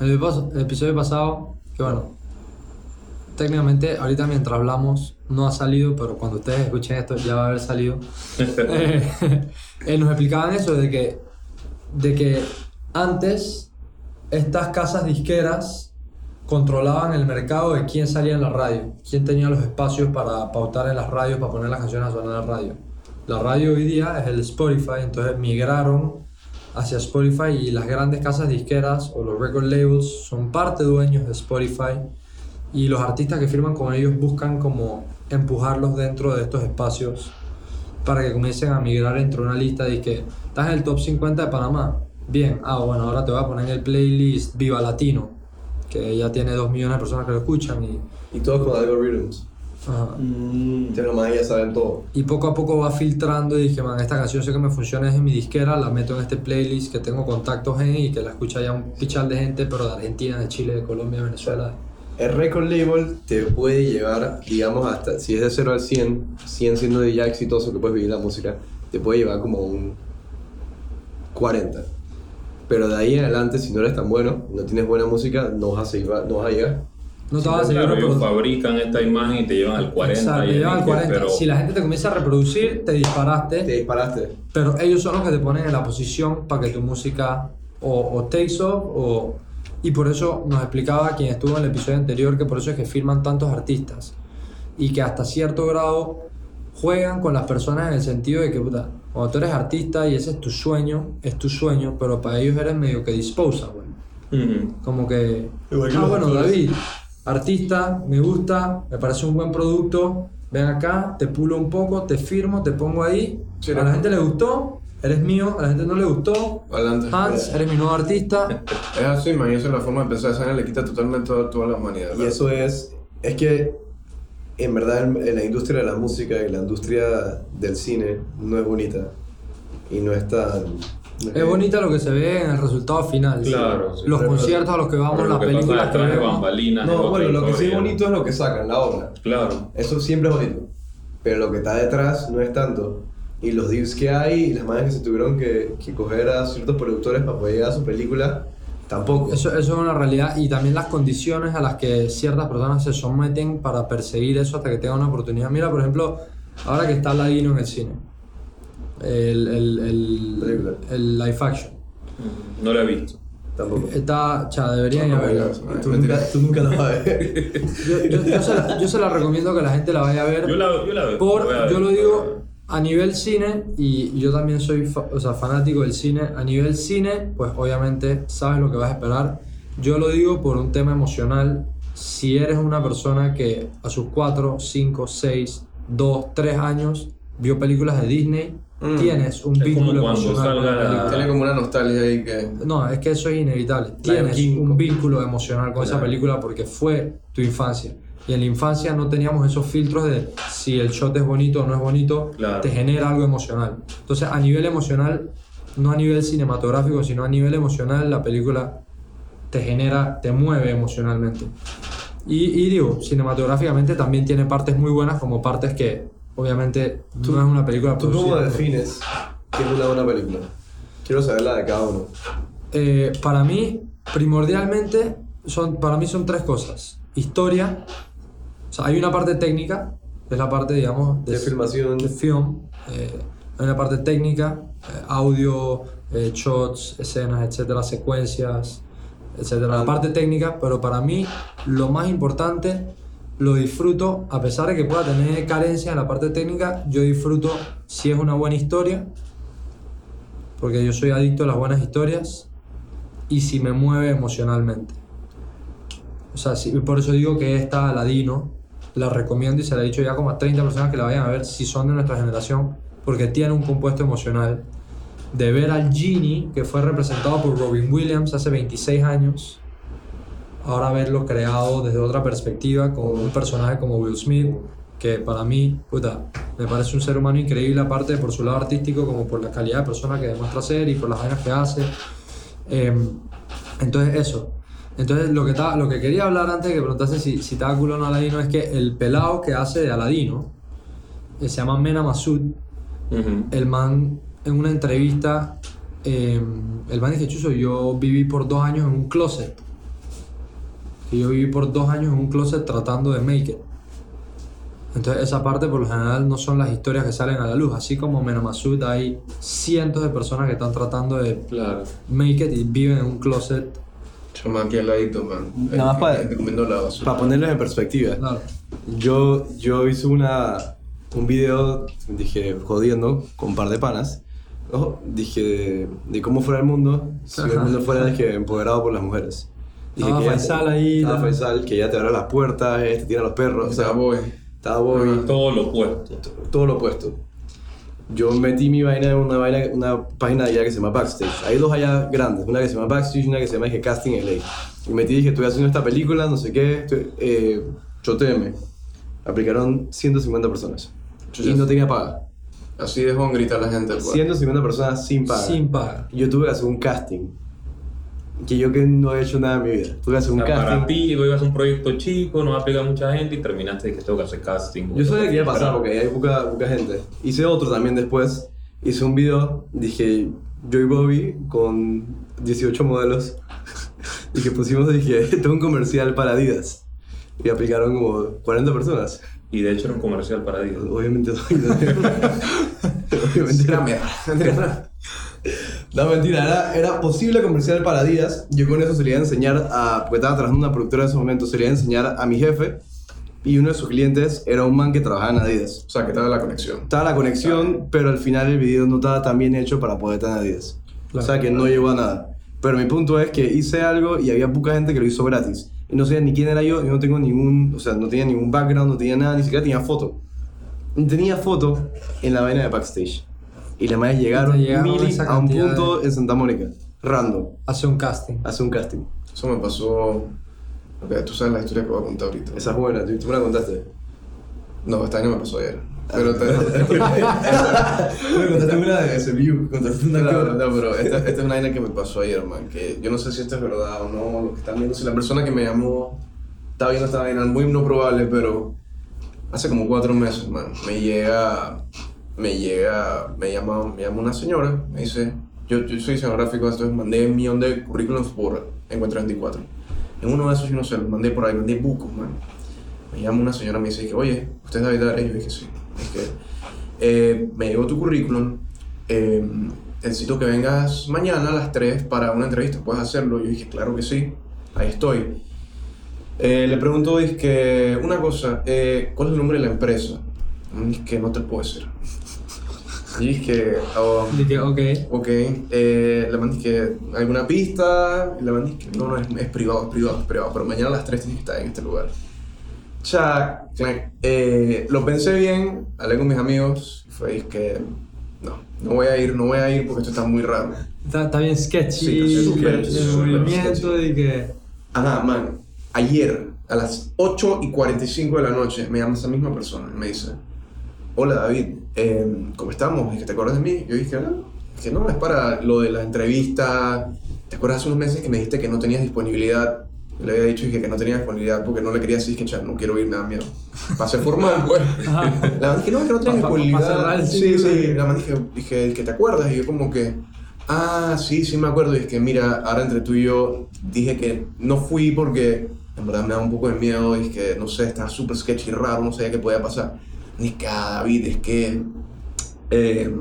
En el, el episodio pasado, que bueno, técnicamente ahorita mientras hablamos no ha salido, pero cuando ustedes escuchen esto ya va a haber salido. Eh, eh, nos explicaban eso de que, de que antes estas casas disqueras controlaban el mercado de quién salía en la radio, quién tenía los espacios para pautar en las radios, para poner las canciones a sonar en la radio. La radio hoy día es el Spotify, entonces migraron hacia Spotify y las grandes casas disqueras o los record labels son parte dueños de Spotify y los artistas que firman con ellos buscan como empujarlos dentro de estos espacios para que comiencen a migrar entre una lista de que estás en el top 50 de Panamá. Bien, ah, bueno, ahora te voy a poner en el playlist Viva Latino, que ya tiene 2 millones de personas que lo escuchan y, Y todos con algoritmos. ajá. Mm. Ya saben todo. y poco a poco va filtrando y dije, man, esta canción sé que me funciona es en mi disquera, la meto en este playlist que tengo contactos en y que la escucha ya un pichal de gente, pero de Argentina, de Chile, de Colombia, de Venezuela. El record label te puede llevar, digamos, hasta, si es de 0 al 100, 100 siendo ya exitoso que puedes vivir la música, te puede llevar como un 40. Pero de ahí en adelante, si no eres tan bueno, no tienes buena música, no vas a, seguir, no vas a llegar. No te vas a seguir Claro, fabrican esta imagen y te llevan al 40. Exacto, y te el llevan al Nicker, 40. Pero, Si la gente te comienza a reproducir, te disparaste. Te disparaste. Pero ellos son los que te ponen en la posición para que tu música o, o takes off o... Y por eso nos explicaba quien estuvo en el episodio anterior que por eso es que firman tantos artistas y que hasta cierto grado juegan con las personas en el sentido de que, puta, cuando tú eres artista y ese es tu sueño, es tu sueño, pero para ellos eres medio que disposable. Ujú. Como que, Igual que ah, bueno, actores. David, artista, me gusta, me parece un buen producto, ven acá, te pulo un poco, te firmo, te pongo ahí, Sí, a la gente le gustó, eres mío, a la gente no le gustó, Adelante. Hans, eres mi nuevo artista. Es así, man, y esa es la forma de pensar. Esa le quita totalmente toda, toda la humanidad. Y eso es, es que en verdad en, la industria de la música y la industria del cine no es bonita. Y no es tan... Es bonita lo que se ve en el resultado final. Claro, sí. Los Pero- conciertos a los que vamos, las lo que pasa películas que vemos. bambalinas. No, bueno, lo que sí es bonito es lo que sacan, la obra. Claro. Eso siempre es bonito. Pero lo que está detrás no es tanto. Y los deals que hay y las maneras que se tuvieron que, que coger a ciertos productores para poder llegar a su película, tampoco. Eso, eso es una realidad y también las condiciones a las que ciertas personas se someten para perseguir eso hasta que tengan una oportunidad. Mira, por ejemplo, ahora que está Ladino en el cine, el, el, el, el live action. No lo he visto. tampoco. Está, cha, deberían No, ir a no, verla. no, Tú tú nunca la vas a ver. Yo, yo- yo se la, yo se la recomiendo que la gente la vaya a ver. Yo la, yo la veo. por, voy a ver. yo lo digo, a nivel cine, y yo también soy fa- o sea, fanático del cine, a nivel cine, pues obviamente sabes lo que vas a esperar. Yo lo digo por un tema emocional. Si eres una persona que a sus 4, 5, 6, 2, 3 años vio películas de Disney, Mm. tienes un Es como vínculo cuando emocional con la. Tiene como una nostalgia ahí que. No, es que eso es inevitable. Tienes un como- vínculo emocional con esa Claro. película porque fue tu infancia. Y en la infancia no teníamos esos filtros de si el shot es bonito o no es bonito, Claro. te genera algo emocional. Entonces, a nivel emocional, no a nivel cinematográfico, sino a nivel emocional, la película te genera, te mueve emocionalmente. Y, y digo, cinematográficamente también tiene partes muy buenas, como partes que obviamente Tú- no es una película ¿Tú cómo defines qué es una buena película? Quiero saber la de cada uno. Eh, para mí, primordialmente, son, para mí son tres cosas. Historia, sea, hay una parte técnica, que es la parte, digamos, De filmación. de film. eh, hay una parte técnica, eh, audio, eh, shots, escenas, etcétera, secuencias, etcétera. La parte técnica, pero para mí, lo más importante, lo disfruto, a pesar de que pueda tener carencia en la parte técnica, yo disfruto si es una buena historia, porque yo soy adicto a las buenas historias y si me mueve emocionalmente. O sea, sí, por eso digo que esta Aladino la recomiendo y se la he dicho ya como a 30 personas que la vayan a ver si son de nuestra generación, porque tiene un compuesto emocional. De ver al Genie, que fue representado por Robin Williams hace 26 años, ahora verlo creado desde otra perspectiva con un personaje como Will Smith, que para mí, puta, me parece un ser humano increíble, aparte por su lado artístico, como por la calidad de persona que demuestra ser y por las vainas que hace. Em, entonces, eso. Entonces, lo que, ta- lo que quería hablar antes de que preguntase si, si estaba culo o no Aladino es que el pelado que hace de Aladino, que se llama Mena Masud, el man en una entrevista, eh, el man dice, Chuso, yo viví por dos años en un closet. Que yo viví por dos años en un closet tratando de make it. Entonces esa parte por lo general no son las historias que salen a la luz. Así como Mena Masud hay cientos de personas que están tratando de Claro. make it y viven en un closet. Chama aquí al ladito, man. Nada más para- Te la. Para ponerlos en perspectiva. Claro. Yo, yo hice una, un video, dije, jodiendo, con un par de panas. ¿no? Dije de, de cómo fuera el mundo si el mundo fuera dije, empoderado por las mujeres. Dije Estaba que Faisal ahí, Estaba ¿no? Faisal, que ya te abre las puertas, este tiene a los perros. O sea, voy. estaba Bobby, Todo lo opuesto. todo lo opuesto. Yo metí mi vaina en una, vaina, una página allá que se llama Backstage. Hay dos allá grandes, una que se llama Backstage y una que se llama dije, Casting LA. Y metí y dije, estoy haciendo esta película, no sé qué, estoy, eh, choteme. Aplicaron 150 personas. Y no tenía paga. Así de Juan grita la gente, pues. 150 personas sin paga. Sin paga. Yo tuve que hacer un casting. Que yo que no he hecho nada en mi vida. Tuve que hacer O un sea, para casting. ti, ibas a hacer un proyecto chico, no va a pegar mucha gente y terminaste de que tengo que hacer casting. Yo sabía que iba a pasar porque hay poca, poca gente. Hice otro también después. Hice un video, dije yo y Bobby con 18 modelos. Dije, pusimos, dije, tengo un comercial para Adidas. Y aplicaron como 40 personas. Y de hecho era un comercial para Adidas. Obviamente no. Obviamente Era mierda. No, mentira, era, era posible comercial para Adidas. Yo con eso se le iba a enseñar a. Porque estaba trabajando en una productora en ese momento, se le iba a enseñar a mi jefe. Y uno de sus clientes era un man que trabajaba en Adidas. O sea, que estaba la conexión. Estaba la conexión, pero al final el video no estaba tan bien hecho para poder estar en Adidas. Claro. o sea que no llegó a nada. Pero mi punto es que hice algo y había poca gente que lo hizo gratis. Y no sabía ni quién era yo, y no tengo ningún, o sea, no tenía ningún background, no tenía nada, ni siquiera tenía foto. Tenía foto en la vaina de backstage. Y las madres llegaron, llegaron esa a un punto en Santa Mónica. Random. Hace un casting. Hace un casting. Eso me pasó. Ok, tú sabes la historia que voy a contar ahorita. Esa es buena, tú, tú me la contaste. No, esta año me pasó ayer. Pero te... me contaste una de SBU, contaste una no, no, pero esta, esta es una vaina que me pasó ayer, man. Que yo no sé si esto es verdad o no, lo que están viendo. Si la persona que me llamó está viendo esta vaina, muy no probable, pero hace como cuatro meses, man. Me llega, me llega, me llama, me llama una señora, me dice, yo, yo soy diseñador gráfico, entonces mandé un millón de currículums por Encuentro 24. En uno de esos, yo no sé, los mandé por ahí, mandé bucos, man. Me llama una señora, me dice oye, ¿usted es David Ares? Yo dije, sí. Es que, eh, me llegó tu currículum, eh, necesito que vengas mañana a las 3 para una entrevista, ¿puedes hacerlo? Yo dije, claro que sí, ahí estoy. Eh, le pregunto, es que, una cosa, eh, ¿cuál es el nombre de la empresa? Mm, Es que no te puedo decir. Y dije, oh, Dije, ok. ok, eh, le mandé que alguna pista, le mandé que no, no, es, es privado, es privado, es privado, pero mañana a las 3 tienes que estar en este lugar. Ya, eh, lo pensé bien, hablé con mis amigos, y fue que no, no voy a ir, no voy a ir porque esto está muy raro. Está, está bien sketchy. Sí, súper movimiento y que. Ajá, man, ayer a las 8 y 45 de la noche me llama esa misma persona y me dice, hola David, eh, ¿cómo estamos? ¿Es que te acuerdas de mí? Yo dije, no, que no, es para lo de la entrevista. ¿Te acuerdas hace unos meses que me dijiste que no tenías disponibilidad? Le había dicho dije, que no tenía disponibilidad porque no le quería decir que "Cha, no quiero ir, me da miedo. Ser formal, pues. La man dije, no, que no tenías disponibilidad. sí, sí. La man dije, dije, que te acuerdas? Y yo como que, ah, sí, sí me acuerdo. Y es que, mira, ahora entre tú y yo dije que no fui porque en verdad me daba un poco de miedo. Y es que, no sé, estaba súper sketchy, raro, no sabía qué podía pasar. Ni que, ah, David, es que... eh,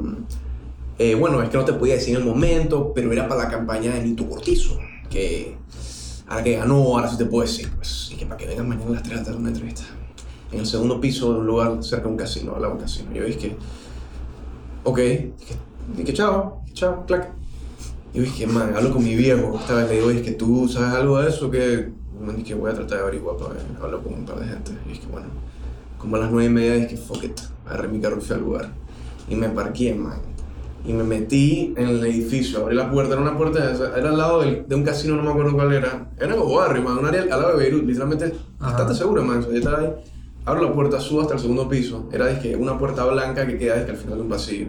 eh, bueno, es que no te podía decir en el momento, pero era para la campaña de Nito Cortizo. Que ahora que ganó, ahora sí te puedo decir. Pues, y que para que vengan mañana a las 3 de la tarde una entrevista en el segundo piso de un lugar cerca de un casino, al lado de un casino. Y yo dije, ok, dije, dije chao, chao, clac. Y yo dije, man, hablo con mi viejo. Esta vez le digo, que tú sabes algo de eso que, dije, voy a tratar de averiguar para. Hablo con un par de gente. Y dije, bueno, como a las nueve y media dije, fuck it, agarré mi carro y fui al lugar. Y me parqué, man. Y me metí en el edificio, abrí la puerta, era una puerta, era al lado del- de un casino, no me acuerdo cuál era. Era como barrio, man, un área al lado de Beirut, literalmente bastante seguro, man. Yo estaba ahí, abro la puerta, subo hasta el segundo piso. Era dizque, una puerta blanca que queda dizque, al final de un pasillo.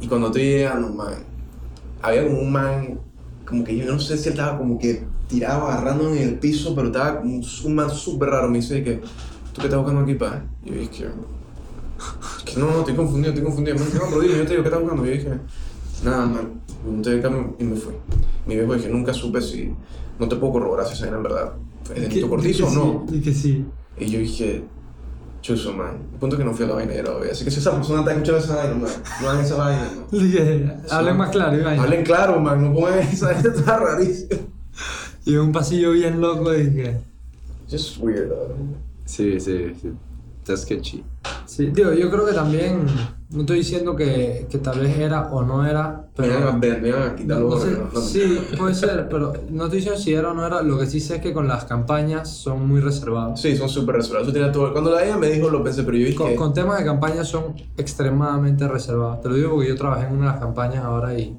Y cuando estoy llegando, man, había como un man, como que yo no sé si él estaba como que tirado, agarrando en el piso, pero estaba un, un man súper raro. Me dice que, ¿tú qué estás buscando aquí, pa? Y yo dije, que no, no, estoy confundido, estoy confundido. Me dice, no, pero dime, yo te digo, ¿qué estás buscando? Y yo dije, nada, man, me monté de cambio y me fui. Mi viejo dije, nunca supe si, no te puedo corroborar si esa era en verdad. ¿Es de Nito Cortizo o no? Y que sí. Y yo dije, chuzo, man. El punto es que no fui a la vaina obvio. Así que si esa persona está escuchando esa vaina, man, no hagan esa vaina, man. Dije, hablen más claro, Iván. Hablen claro, man, no pongan esa, esto está rarísimo. Y un pasillo bien loco y que. Just weird, uh. Sí, sí, sí. Está sketchy. Sí, digo, yo creo que también. No estoy diciendo que, que tal vez era o no era, Me iban a pero. ver, me iban a quitar No, sé, sí, puede ser, pero no estoy diciendo si era o no era. Lo que sí sé es que con las campañas son muy reservados. Sí, son súper reservados. Todo. Cuando la ella me dijo, lo pensé, pero yo dije. Con, con temas de campaña son extremadamente reservados. Te lo digo porque yo trabajé en una de las campañas ahora y,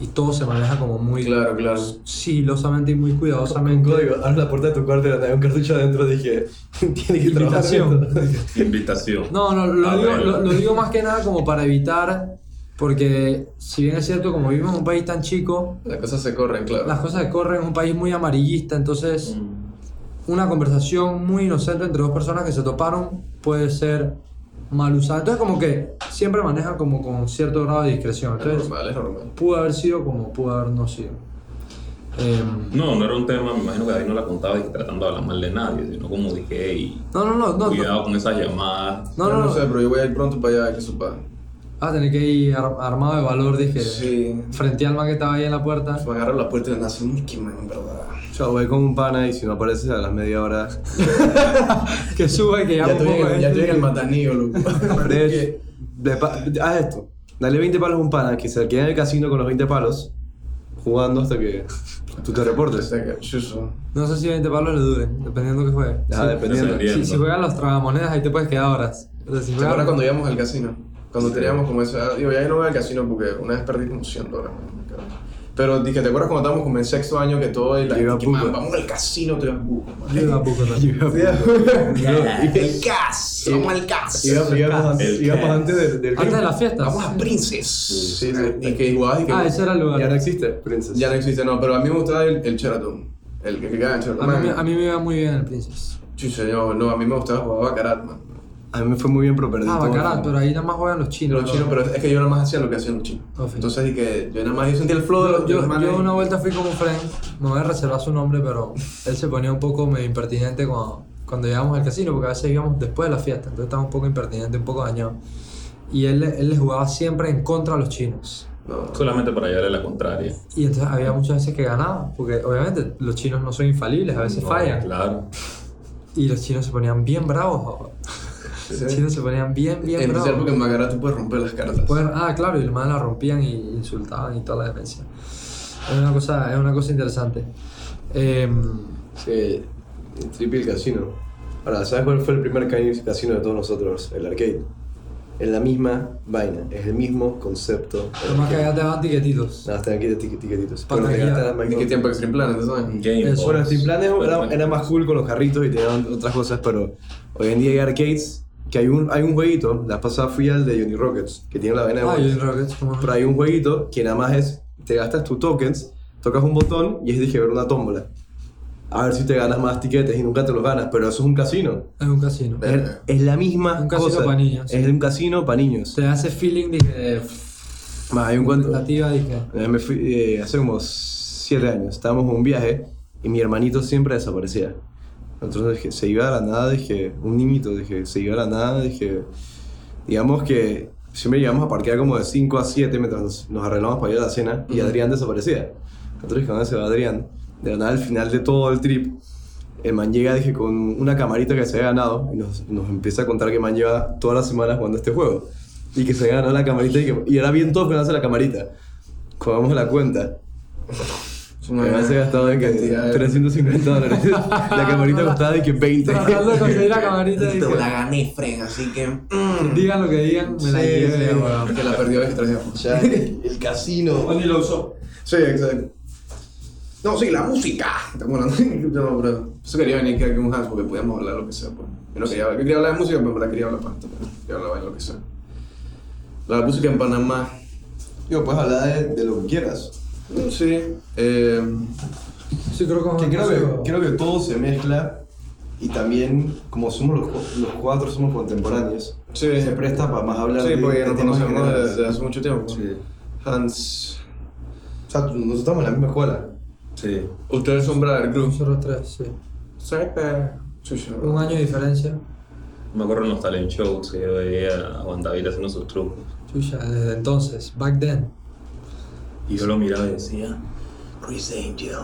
y todo se maneja como muy Claro, claro. sigilosamente y muy Con cuidadosamente. código, abres la puerta de tu cuarto y hay un cartucho adentro. Dije, tiene que. Invitación. Invitación. No, no, lo, Ah, digo, lo, lo digo más que nada como para evitar, porque si bien es cierto, como vivimos en un país tan chico, Las cosas se corren, claro. las cosas que corren, es un país muy amarillista, entonces una conversación muy inocente entre dos personas que se toparon puede ser mal usada. Entonces como que siempre manejan como con cierto grado de discreción. Es Entonces normal, es normal. pudo haber sido como pudo haber no sido. Em, No, no era un tema, me imagino que David no la contaba y que tratando de hablar mal de nadie, sino como dije, hey, no, no, no, cuidado con esas llamadas. No, no no. sé, pero yo voy a ir pronto para allá, que supa. Ah, tenés que ir ar- armado de valor, dije. Sí. Frente al man que estaba ahí en la puerta. Me agarro la puerta y me hace un que man, en verdad. Yo voy con un pana y si no apareces a las media hora. Que suba y que Ya un estoy, poco en, ya estoy en el matanillo, loco. Haz esto. Dale 20 palos a un pana que se quede en el casino con los 20 palos, jugando hasta que tú te reportes. No sé si 20 palos le duren, dependiendo que juegue. Ah, Sí. dependiendo. Si, si juegan los tragamonedas, ahí te puedes quedar horas. Pero si ¿Te acuerdas cuando íbamos al casino? Cuando teníamos como esa... Digo, ya no voy al casino porque una vez perdí como 100 dólares. Pero dije, ¿te acuerdas cuando estábamos como en sexto año que todo... Y la, Yo iba a que, man, Puco. vamos al casino, te ibas buco, man. Yo iba a poco también. El CAS, vamos al CAS. Íbamos, antes, El del, Antes de las fiestas. Vamos a Princess. Sí, sí. Y que igual... Ah, ese era el Ya no lugar. existe, Princess. Ya no existe, no, pero a mí me gustaba el, el Sheraton. El que quedaba en A Sheraton. a mí me iba muy bien el Princess. Chucha, yo, no, a mí me gustaba jugar Baccarat, man. A mí me fue muy bien, pero perdí Ah, todo. Pero ahí nada más juegan los chinos. Los chinos, pero es que yo nada más hacía lo que hacían los chinos. Ok. Entonces dije, yo nada más yo sentía el flow de los, Yo, yo, yo una vuelta fui como friend, me voy a reservar su nombre, pero él se ponía un poco medio impertinente cuando, cuando llegamos al casino, porque a veces íbamos después de la fiesta, entonces estaba un poco impertinente, un poco dañado. Y él, él le jugaba siempre en contra a los chinos. No, Solamente para llevarle la contraria. Y entonces había muchas veces que ganaba, porque obviamente los chinos no son infalibles, a veces No, fallan. Claro. Y los chinos se ponían bien bravos. Los chinos se ponían bien, bien En especial porque en Macara tú puedes romper las cartas. Ah, claro, y los más la rompían y insultaban y toda la demencia. Es una cosa, es una cosa interesante. Em, Sí, el triple casino. Ahora, ¿sabes cuál fue el primer ca- casino de todos nosotros? El arcade. Es la misma vaina, es el mismo concepto. lo más que allá te daban tiquetitos. Nada, están aquí de tiquetitos. Para Bueno, te taquilla. gastas más ¿Y qué no. tiempo Extreme Planet, Eso. Bueno, Box. Steam Plan era, era más cool con los carritos y tenían otras cosas, pero hoy en día hay arcades que hay un, hay un jueguito. La pasada fui al de Johnny Rockets, que tiene la vaina de Ah. Johnny Rockets, ¿cómo? Pero hay un jueguito que nada más es, te gastas tus tokens, tocas un botón y es dije ver una tómbola. A ver si te ganas más tiquetes y nunca te los ganas, pero eso es un casino. Es un casino. Es, es la misma Un casino cosa. pa' niños, sí. Es un casino para niños. Te hace feeling de que. Más, hay un cuento. Dije. Eh, Me fui eh, hace como 7 años. Estábamos en un viaje y mi hermanito siempre desaparecía. Entonces dije, se iba a la nada, dije, un niñito, dije, se iba a la nada, dije, digamos que siempre llegamos a parquear como de 5 a 7 mientras nos, nos arreglamos para ir a la cena y Adrián desaparecía. Entonces dije, ¿dónde se va Adrián? De la nada, al final de todo el trip, el man llega, dije, con una camarita que se había ganado y nos, nos empieza a contar que man lleva todas las semanas jugando este juego. Y que se ganó la camarita y, que, y era bien top ganarse la camarita. Jugamos la cuenta. Me había gastado de que cantidad de- 350 dólares. la camarita costaba de que 20. Tratando de conseguir la camarita. Te la gané, Fren, así que. mm. Digan lo que digan, me la llevé, weón. Que la perdió ya. Ya, el casino. ni lo usó. Sí, exacto. No, sí, la música. Estamos hablando. No, pero. Eso quería venir aquí a un house porque podíamos hablar lo que sea. Pues. Yo, no quería, yo quería hablar de música, pero me la quería hablar pasta. Pero quería hablar de lo que sea. La música en Panamá. Digo, puedes hablar de, de lo que quieras. Sí. Eh, Sí, creo que, creo, que creo que todo se mezcla y también, como somos los, los cuatro, somos contemporáneos. Sí. Se presta para más hablar sí, de, porque de nos conocemos desde hace mucho tiempo. Sí. Hans. O sea, nosotros estamos en la misma escuela. Sí. Ustedes son Brother Group. Nosotros tres, sí. Chucha. Un año de diferencia. Me acuerdo en los talent shows que yo veía a Juan David haciendo sus trucos. Chucha, desde entonces, back then. Y yo lo miraba y decía, Chris Angel.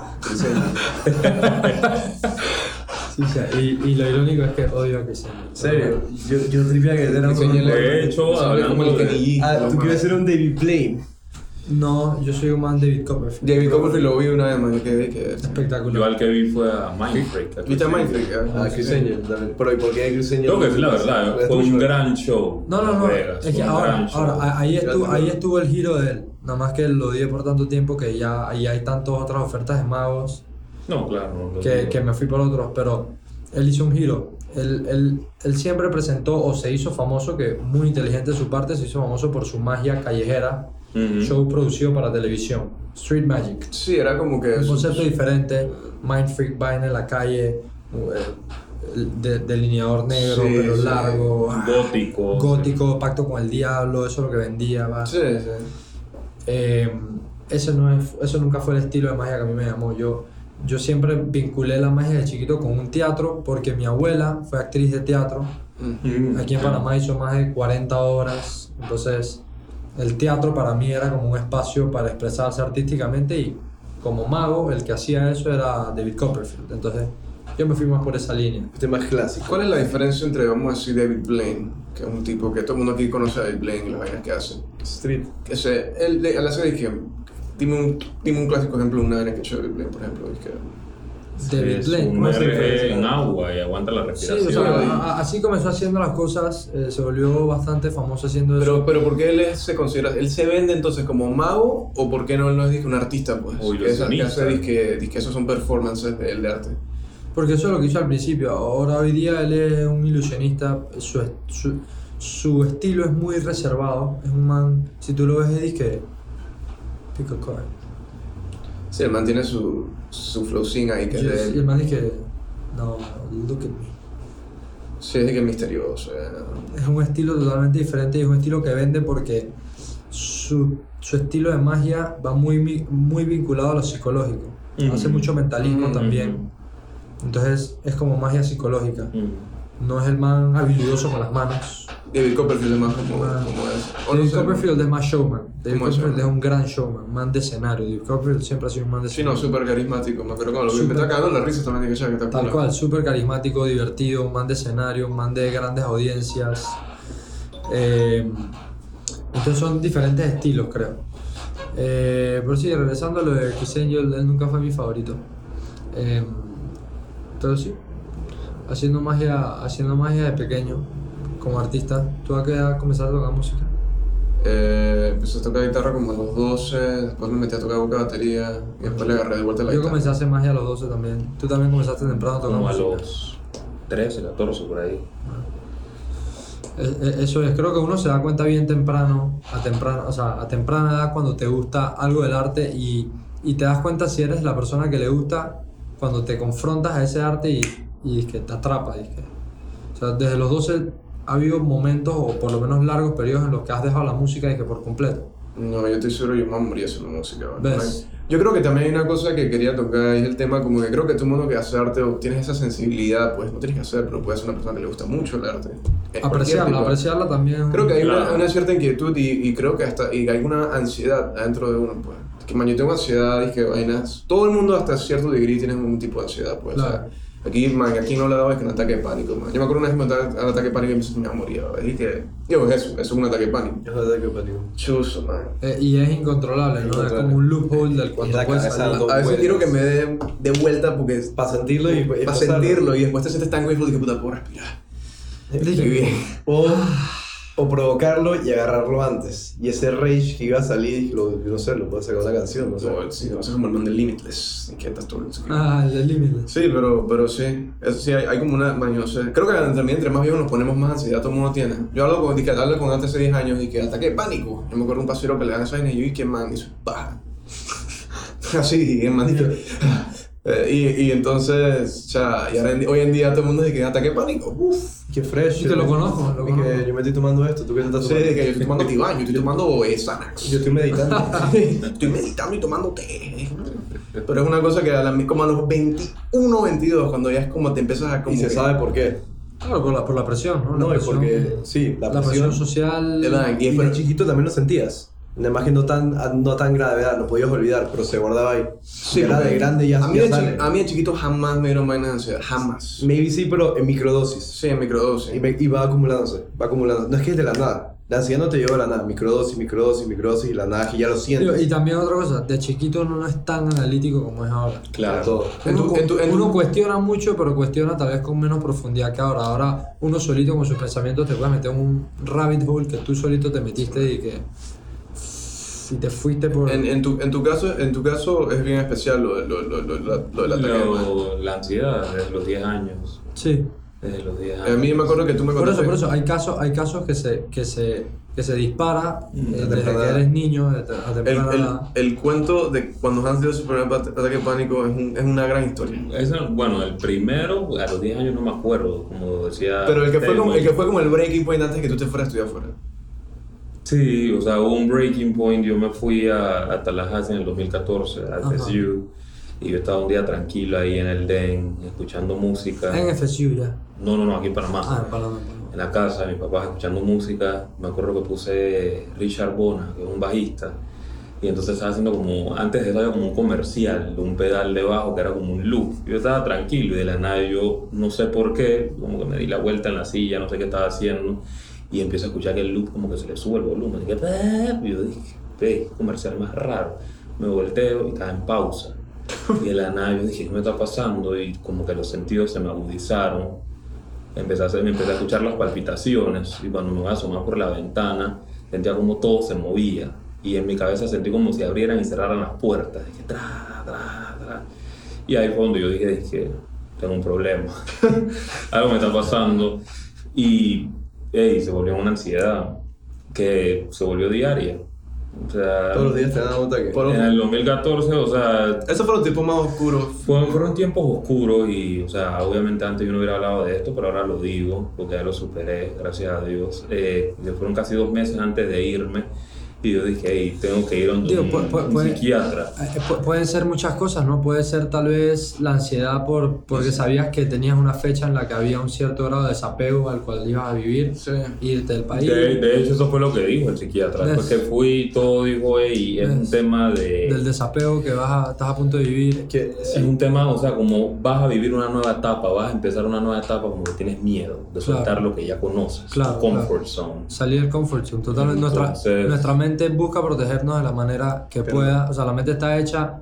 Chucha, y, y lo irónico es que odio a Chris Angel. ¿En serio? Yo, yo tripea que era un... De hecho, hablando como el de-. Ah, tú quieres ser un David Blaine. No, yo soy un man David Copperfield. David Copperfield lo vi una vez más, yo quedé que... Espectacular. Yo al que vi fue a Mindfreak. a ¿Viste a. Mindfreak? Ah, Chris Angel también. Pero ¿y por qué Chris Angel? Tengo que decir la verdad, fue es un gran show. No, no, no. Es que ahora, ahora ahí, estuvo, ahí estuvo el giro de él. Nada más que lo di por tanto tiempo que ya ahí hay tantas otras ofertas de magos No, claro. no, que, que me fui por otros. Pero él hizo un giro. Él, él, él siempre presentó o se hizo famoso, que muy inteligente de su parte, se hizo famoso por su magia callejera, Ujú. show producido para televisión. Street Magic. Sí, era como que... Un concepto diferente, Mind Freak vaina en la calle, eh, de- delineador negro, Sí, pero sí. largo, ah, Gótico. gótico, pacto con el diablo, eso es lo que vendía. va. Sí, sí. Eh, eso, no es, eso nunca fue el estilo de magia que a mí me llamó. Yo, yo siempre vinculé la magia de chiquito con un teatro porque mi abuela fue actriz de teatro. Aquí en Panamá hizo más de 40 horas. Entonces, el teatro para mí era como un espacio para expresarse artísticamente y como mago, el que hacía eso era David Copperfield. Entonces, yo me fui más por esa línea. Este más clásico. ¿Cuál es la diferencia entre, vamos a decir, David Blaine, que es un tipo que todo el mundo aquí conoce a David Blaine y las vainas que hace? Street. Que se, él, él hace de que, dime un, dime un clásico ejemplo de una vaina que ha hecho David Blaine, por ejemplo. Que, David es Blaine. un ¿cómo es la R en agua y aguanta la Sí, respiración. o sea, así comenzó haciendo las cosas, eh, se volvió bastante famoso haciendo eso. pero, pero ¿por qué él es- se considera, él se vende entonces como mago o por qué no él no es disque un artista, pues? O que, es, que hace disque, disque esos son performances de él de arte. Porque eso es lo que hizo al principio. Ahora hoy día él es un ilusionista. Su, su, su estilo es muy reservado. Es un man. Si tú lo ves, es que. Pick a card. Sí, él mantiene su, su flow sin ahí, que es y el man dice No, look at me. Sí, es de que es misterioso. eh. Es un estilo totalmente diferente y es un estilo que vende porque su, su estilo de magia va muy, mi- muy vinculado a lo psicológico. Hace mucho mentalismo también. Entonces es como magia psicológica. Mm. No es el man habilidoso con las manos. David Copperfield es más como, Ah. como no David sé, Copperfield es más showman. David ¿Cómo es Copperfield es un gran showman, man de escenario. David Copperfield siempre ha sido un man de Sí, no, escenario. súper carismático. Acuerdo cuando lo vi, me estaba cagando la risa también. Dije, "Ya, que está Tal cool". cual, súper carismático, divertido, man de escenario, man de grandes audiencias. Eh, entonces son diferentes estilos, creo. Eh, pero sí, regresando a lo de Kiss Angel, él nunca fue mi favorito. Eh, entonces sí, haciendo magia, haciendo magia de pequeño, como artista. ¿Tú a qué edad comenzaste a tocar música? Eh, empecé a tocar guitarra como a los 12, después me metí a tocar boca batería y después le agarré de vuelta la Yo guitarra. comencé a hacer magia a los 12 también. Tú también comenzaste temprano a tocar Como a música. los 13, 14 por ahí. Eh, eh, Eso es, creo que uno se da cuenta bien temprano, a temprano, o sea, a temprana edad cuando te gusta algo del arte y, y te das cuenta si eres la persona que le gusta cuando te confrontas a ese arte y, y es que te atrapa. es que- o sea, desde los 12 ha habido momentos o por lo menos largos periodos en los que has dejado la música y que por completo. No, yo estoy seguro yo me moría haciendo música. ¿vale? ¿Ves? Yo creo que también hay una cosa que quería tocar, es el tema como que creo que todo el mundo que hace arte o tienes esa sensibilidad, pues no tienes que hacer, pero puedes ser una persona que le gusta mucho el arte. Apreciarla, apreciarla también. Creo que hay una, Claro. una cierta inquietud y, y creo que hasta y hay una ansiedad adentro de uno, pues. Que man, yo tengo ansiedad y que vainas. Todo el mundo hasta cierto degree tiene un tipo de ansiedad, pues. o sea, Claro. aquí, man, aquí no le daba es que un ataque de pánico, man. Yo me acuerdo una vez que me atacaba un ataque de pánico y me, me moría, ¿verdad? Y que, yo, eso, eso es un ataque de pánico. Es verdad que pánico. Chuso, man. Eh, y es incontrolable, ¿no? Es como un loophole del cual puedes salir. A veces quiero que me dé de vuelta porque Para sentirlo y, para sentirlo y después te sientes tan grateful y que puta puedo respirar. Estoy bien. O, o provocarlo y agarrarlo antes. Y ese rage que iba a salir, lo, no sé, lo puedo sacar una canción, no sé. No, sí, no, eso es como el man de Limitless. Todo eso. Ah, el de Limitless. Sí, pero, pero sí, eso sí, hay, hay como una, man, yo no sé, creo que también entre más viejos nos ponemos más ansiedad, todo el mundo tiene. Yo hablo con, dije, hablo con antes de 10 años y que ataque pánico. Yo me acuerdo un pasero que le dan esa vaina y yo, y que man, hizo baja. Así, y el man dice, eh, y, y entonces, cha, y ahora en- hoy en día todo el mundo dice que ataque pánico. Uf. Qué fresh. Yo te lo conozco, lo Y que conozco. yo me estoy tomando esto, ¿tú qué estás Sí, tomando? de que yo estoy tomando tibaño, estoy tomando eh, Xanax. Yo estoy meditando. estoy meditando y tomando té. Pero es una cosa que a la- como a los 21, 22, cuando ya es como te empiezas a como y se que- sabe por qué. Claro, por la, por la presión, ¿no? La No, es presión- porque, sí, la La presión presión. social. Verdad, Y y- de chiquito también lo sentías. Más que no tan, no tan gravedad, lo podías olvidar, pero se guardaba ahí. Sí, era de grande ya, a mí, ya de sale. a mí de chiquito jamás me dieron vainas de ansiedad, jamás. Maybe sí, pero en microdosis. Sí, en microdosis. Y, me- y va acumulándose, va acumulando. No es que es de la nada. La ansiedad no te lleva de la nada. Microdosis, microdosis, microdosis y la nada que ya lo sientes. Y también otra cosa, de chiquito uno no es tan analítico como es ahora. Claro. Todo. En Uno, tu- en tu- en tu- uno cuestiona mucho, pero cuestiona tal vez con menos profundidad que ahora. Ahora uno solito con sus pensamientos te puedes meter en un rabbit hole que tú solito te metiste y que... Y te fuiste por... En, en, tu, en, tu caso, en tu caso es bien especial lo, lo, lo, lo, lo, lo del ataque. Lo- la ansiedad desde los 10 años. Sí. Desde los 10 A años. mí me acuerdo que tú me Por eso, contaste. por eso, hay casos, hay casos que se, que se, que se dispara Mm, eh, a desde temprana que eres niño, a El, temprana el, el cuento de cuando Hans dio su primer ataque de pánico es, un, es una gran historia. Eso, bueno, el primero, a los 10 años no me acuerdo, como decía. Pero el que, fue como, el que fue como el breaking point antes de que tú te fueras a estudiar afuera. Sí, o sea, hubo un breaking point. Yo me fui a, a Tallahassee en el 2014, a. FSU, y yo estaba un día tranquilo ahí en el DEN, escuchando música. En FSU ya. No, no, no, aquí en Panamá. Ah, en Panamá, en la casa, mi papá escuchando música, me acuerdo que puse Richard Bona, que es un bajista, y entonces estaba haciendo como, antes de eso había como un comercial de un pedal de bajo que era como un loop. Yo estaba tranquilo y de la nada yo no sé por qué, como que me di la vuelta en la silla, no sé qué estaba haciendo, y empiezo a escuchar que el loop como que se le sube el volumen. Y, que, y yo dije, qué comercial más raro. Me volteo y estaba en pausa. Y de la nada yo dije, ¿qué me está pasando? Y como que los sentidos se me agudizaron empecé a, hacer- empecé a escuchar las palpitaciones y cuando me voy a asomar por la ventana sentía como todo se movía y en mi cabeza sentí como si abrieran y cerraran las puertas dije, tra, tra, tra. y ahí fue donde yo dije, dije tengo un problema algo me está pasando y ey, se volvió una ansiedad que se volvió diaria o sea, Todos los días te dan un ataque. Por- en el 2014 o sea Esos fueron los tiempos más oscuros. fueron, fueron tiempos oscuros y, o sea, obviamente antes yo no hubiera hablado de esto, pero ahora lo digo, porque ya lo superé, gracias a Dios. Eh, fueron casi dos meses antes de irme Y yo dije, hey, tengo que ir a un, Digo, un- pu- pu- un puede- psiquiatra. Eh, pu- pueden ser muchas cosas, ¿no? Puede ser tal vez la ansiedad por, porque sabías que tenías una fecha en la que había un cierto grado de desapego al cual ibas a vivir, Sí. irte del país. De, de hecho, eso fue lo que dijo el psiquiatra. Después Ves. que fui, todo dijo, hey, es un tema de... del desapego que vas a, estás a punto de vivir. Que, Es un tema, o sea, como vas a vivir una nueva etapa, vas a empezar una nueva etapa como que tienes miedo de soltar lo que ya conoces, Claro, comfort zone. Salir del comfort zone. Totalmente. Nuestra, Entonces- nuestra mente busca protegernos de la manera que Pero- pueda. O sea, la mente está hecha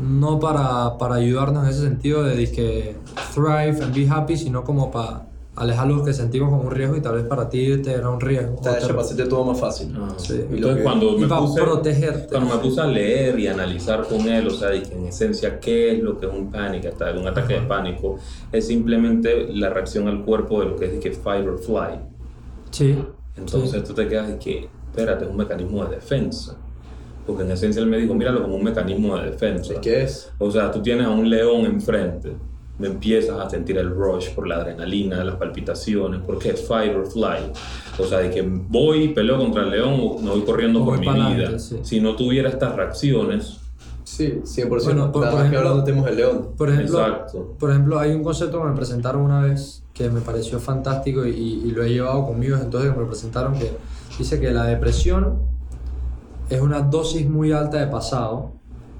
no para, para ayudarnos en ese sentido de que thrive and be happy, sino como para alejar lo que sentimos como un riesgo y tal vez para ti irte era un riesgo. está O hecha te- para hacerte todo más fácil. Ah, Sí. Entonces que- cuando me, puse, protegerte. cuando me puse a leer y analizar con él, o sea, que en esencia qué es lo que es un panic attack, un ataque de pánico, es simplemente la reacción al cuerpo de lo que es de que fight or fly. Sí. Entonces sí. tú te quedas de que, espérate, es un mecanismo de defensa. Porque en esencia él me dijo, míralo como un mecanismo de defensa. ¿Qué es? O sea, tú tienes a un león enfrente, me empiezas a sentir el rush por la adrenalina, las palpitaciones, porque es fight or fly. O sea, de que voy y peleo contra el león o me voy corriendo O por voy mi vida. adelante, sí. Si no tuviera estas reacciones, Sí, 100%. Bueno, por- por que ejemplo- ahora no tenemos el león. Por ejemplo, exacto. Por ejemplo, hay un concepto que me presentaron una vez que me pareció fantástico y, y lo he llevado conmigo desde entonces que me lo presentaron que dice que la depresión es una dosis muy alta de pasado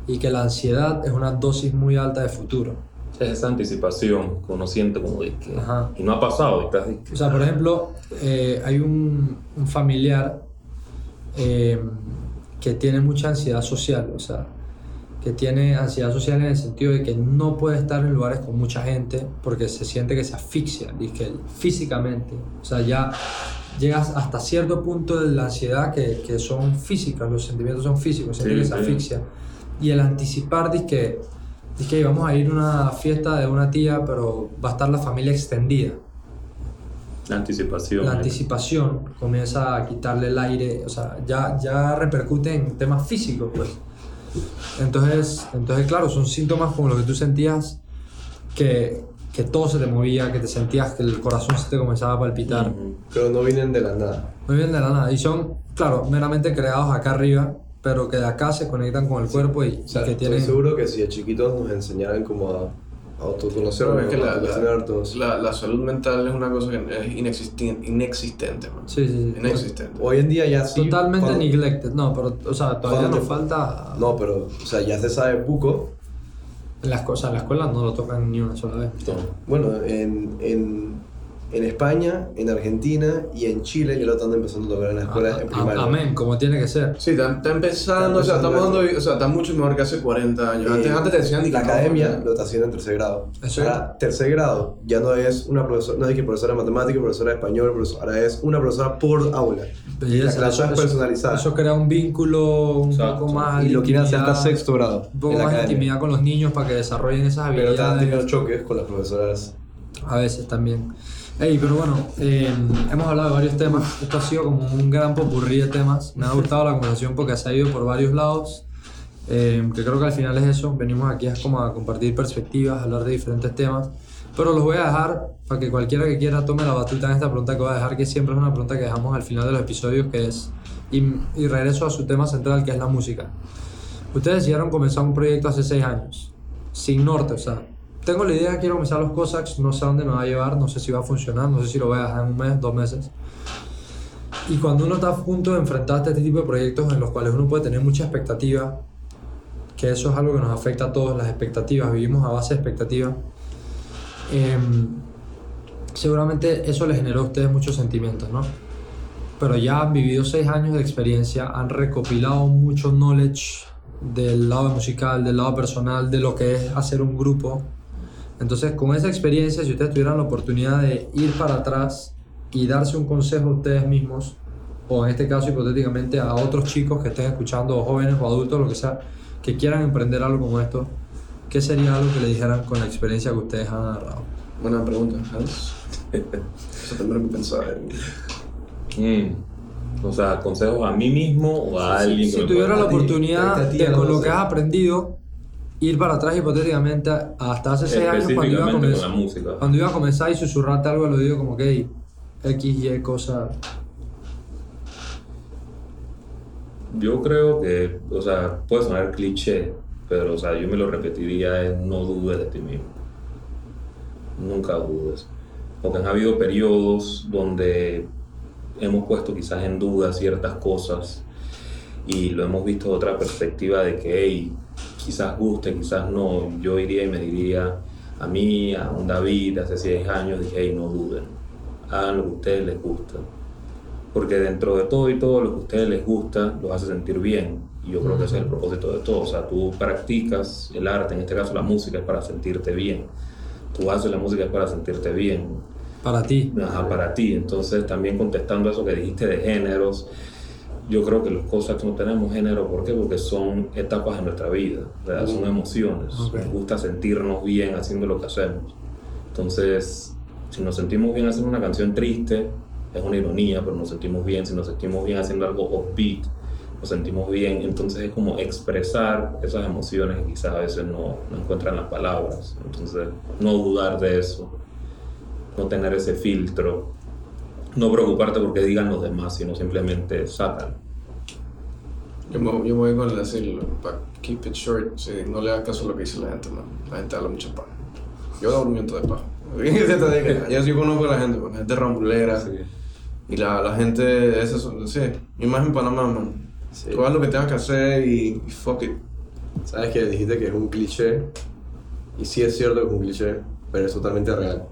y que la ansiedad es una dosis muy alta de futuro. Es esa anticipación que uno siente como de que... Ajá. Y no ha pasado, y estás de que- O sea, por ejemplo, eh, hay un, un familiar eh, que tiene mucha ansiedad social, o sea, que tiene ansiedad social en el sentido de que no puede estar en lugares con mucha gente porque se siente que se asfixia, y que físicamente, o sea, ya llegas hasta cierto punto de la ansiedad que, que son físicas, los sentimientos son físicos, Sí, que se asfixia. Y el anticipar, que, que vamos a ir a una fiesta de una tía, pero va a estar la familia extendida la anticipación. la ¿eh? anticipación comienza a quitarle el aire, o sea, ya, ya repercute en temas físicos, pues. Entonces, entonces, claro, son síntomas como lo que tú sentías, que, que todo se te movía, que te sentías que el corazón se te comenzaba a palpitar. Pero no vienen de la nada. Muy bien de la nada. Y son, claro, meramente creados acá arriba, pero que de acá se conectan con el cuerpo y, O sea, y que estoy tienen... seguro que si de chiquitos nos enseñaran como a autoconocernos, es que la, a autogestionarnos. la, la, la salud mental es una cosa que es inexisten- inexistente, man. Sí, sí, sí. Inexistente. Hoy en día ya sí. Totalmente cuando- neglected. No, pero, o sea, todavía nos falta... No, pero, o sea, ya se sabe buco. Las cosas, en la escuela no lo tocan ni una sola vez. No. Bueno, en, en, en España, en Argentina y en Chile ya lo están empezando a tocar en las escuelas en A- primaria. Amén, como tiene que ser. Sí, está, está empezando, o sea, Está estamos dando, o sea, está mucho mejor que hace 40 años. Eh, Antes, antes te decían la que academia no, lo está haciendo en tercer grado. Eso Ahora, tercer grado ya no es una profesora, no es que profesora de matemática, profesora de español, profesora- ahora es una profesora por aula. Y la Belleza, clase es personalizada. Eso crea un vínculo un Exacto. poco más y lo quieren hacer hasta sexto grado. Un poco en la más de academia. intimidad con los niños para que desarrollen esas Pero están habilidades. teniendo choques con las profesoras. A veces también. Ey, pero bueno, eh, hemos hablado de varios temas. Esto ha sido como un gran popurrí de temas. Me ha gustado la conversación porque se ha ido por varios lados. Eh, que creo que al final es eso. Venimos aquí es como a compartir perspectivas, hablar de diferentes temas. Pero los voy a dejar para que cualquiera que quiera tome la batuta en esta pregunta que voy a dejar, que siempre es una pregunta que dejamos al final de los episodios, que es, y, y regreso a su tema central, que es la música. Ustedes decidieron comenzar un proyecto hace seis años, sin norte, o sea, tengo la idea, quiero comenzar los Cossacks, no sé dónde me va a llevar, no sé si va a funcionar, no sé si lo voy a dejar en un mes, dos meses. Y cuando uno está a punto de enfrentarse a este tipo de proyectos en los cuales uno puede tener mucha expectativa, que eso es algo que nos afecta a todos, las expectativas, vivimos a base de expectativas, em, seguramente eso les generó a ustedes muchos sentimientos, ¿no? Pero ya han vivido seis años de experiencia, han recopilado mucho knowledge del lado musical, del lado personal, de lo que es hacer un grupo. Entonces, con esa experiencia, si ustedes tuvieran la oportunidad de ir para atrás y darse un consejo a ustedes mismos, o en este caso hipotéticamente a otros chicos que estén escuchando, o jóvenes o adultos, lo que sea, que quieran emprender algo como esto, ¿qué sería algo que le dijeran con la experiencia que ustedes han agarrado? Buena pregunta, Hans. Eso tendré que pensar. Mm. O sea, consejos a mí mismo o a alguien que Si tuviera la oportunidad de con lo que has aprendido, ir para atrás hipotéticamente hasta hace seis años cuando iba, a Específicamente con la comenzar, música. cuando iba a comenzar y susurrarte algo al oído como que "Ey, X, Y, cosa. Yo creo que, o sea, puede sonar cliché, pero, o sea, yo me lo repetiría es no dudes de ti mismo. Nunca dudes. Porque han habido periodos donde hemos puesto quizás en duda ciertas cosas y lo hemos visto de otra perspectiva de que, hey, quizás guste, quizás no. Yo iría y me diría a mí, a un David hace 6 años, dije, hey, no duden, hagan lo que a ustedes les gusta. Porque dentro de todo y todo lo que a ustedes les gusta, los hace sentir bien. Y yo creo que ese es el propósito de todo. O sea, tú practicas el arte, en este caso la música, es para sentirte bien. Tú haces la música para sentirte bien. Para ti. Ajá, para ti. Entonces, también contestando eso que dijiste de géneros, yo creo que los cosas no tenemos género, ¿por qué? Porque son etapas de nuestra vida, ¿verdad? son emociones. Ok. Nos gusta sentirnos bien haciendo lo que hacemos. Entonces, si nos sentimos bien haciendo una canción triste, es una ironía, pero nos sentimos bien. Si nos sentimos bien haciendo algo upbeat, nos sentimos bien. Entonces, es como expresar esas emociones que quizás a veces no, no encuentran las palabras. Entonces, no dudar de eso, no tener ese filtro no preocuparte porque digan los demás, sino simplemente sácalo. Yo me, yo me voy con el decirlo, para keep it short, sí, no le hagas caso a lo que dice la gente, man. La gente habla mucho paja. Yo da un miento de paja. yo sí conozco a la gente, man, gente rambulera. Y la, la gente, esa es, sí, y más en Panamá, man. Sí. Tú haz lo que tengas que hacer y, y fuck it. Sabes que dijiste que es un cliché, y sí es cierto que es un cliché, pero es totalmente real.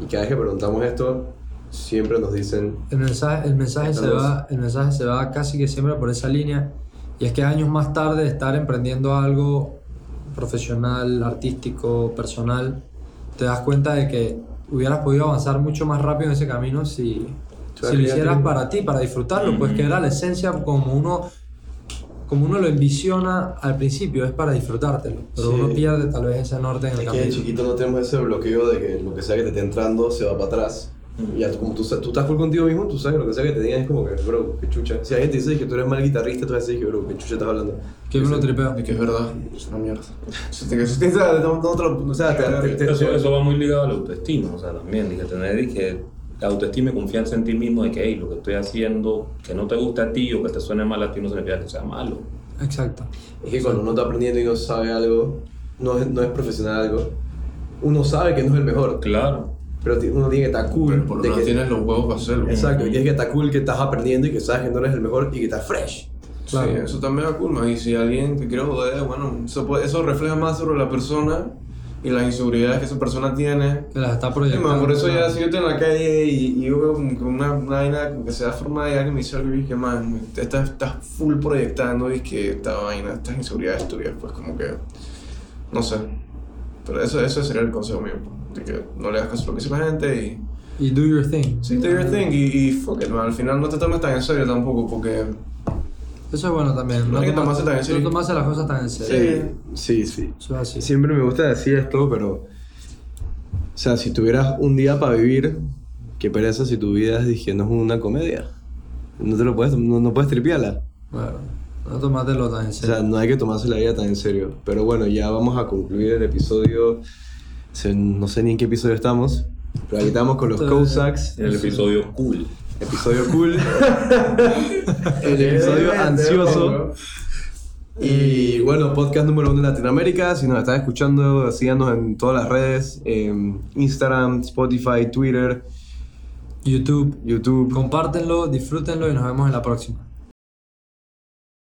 Y cada vez que preguntamos esto, siempre nos dicen, El mensaje, el, mensaje se va, el mensaje se va casi que siempre por esa línea. Y es que años más tarde de estar emprendiendo algo profesional, artístico, personal, te das cuenta de que hubieras podido avanzar mucho más rápido en ese camino si, si lo hicieras tiempo. para ti, para disfrutarlo, pues que era la esencia como uno, como uno lo envisiona al principio, es para disfrutártelo. Pero Sí. uno pierde tal vez ese norte en el es que de camino. chiquito no tenemos ese bloqueo de que lo que sea que te esté entrando se va para atrás. Y ya tú- como tú, tú estás full contigo mismo, tú sabes que lo que sea que te digan es como que, bro, qué chucha. Si alguien te dice que tú eres mal guitarrista, tú vas a decir que, bro, qué chucha estás hablando. Que me lo tripeo. De que es verdad, es una mierda. Eso O sea, va muy ligado a la autoestima, o sea, también, dije, tener dije, la autoestima y confianza en ti mismo de que, hey, lo que estoy haciendo, que no te gusta a ti o que te suene mal a ti, no significa que sea malo. Exacto. Es que cuando uno está aprendiendo y no sabe algo, no es, no es profesional algo, uno sabe que no es el mejor, Claro. Pero uno tiene que estar cool. Pero por lo de menos que- tienes los huevos para hacerlo. Exacto, y tienes que estar cool que estás aprendiendo y que sabes que no eres el mejor y que estás fresh. Claro. Sí, eso también es cool, man. Y si alguien te quiere joder, bueno, eso, puede- eso refleja más sobre la persona y las inseguridades que esa persona tiene. Que las está Sí, proyectando. man, por eso ya si yo estoy en la calle y, y yo veo como que una, vaina como que se da forma y alguien me dice algo y dije, man, estás, estás full proyectando y que esta vaina, estas inseguridades tuyas, pues como que, no sé. Pero eso, eso sería el consejo mío, de que no le hagas caso a lo que dice la gente y... Y do your thing. Sí, do your thing y, y fuck it, man. Al final no te tomes tan en serio tampoco porque... Eso es bueno también. No hay que tomas- tomarse tan en serio. No tomarse las cosas tan en serio. Sí, sí. Eso es así. Siempre me gusta decir esto, pero. O sea, si tuvieras un día para vivir, qué pereza si tu vida es diciendo es una comedia. No te lo puedes, no, no puedes tripearla. Bueno, no tomártelo tan en O serio. sea, no hay que tomarse la vida tan en serio. Pero bueno, ya vamos a concluir el episodio. Se- No sé ni en qué episodio estamos. Pero aquí estamos con los Cossacks. En el episodio cool. Episodio cool. el episodio ansioso. Y bueno, podcast número uno de Latinoamérica. Si nos estás escuchando, síganos en todas las redes: en Instagram, Spotify, Twitter, YouTube. YouTube. Compártenlo, disfrútenlo y nos vemos en la próxima.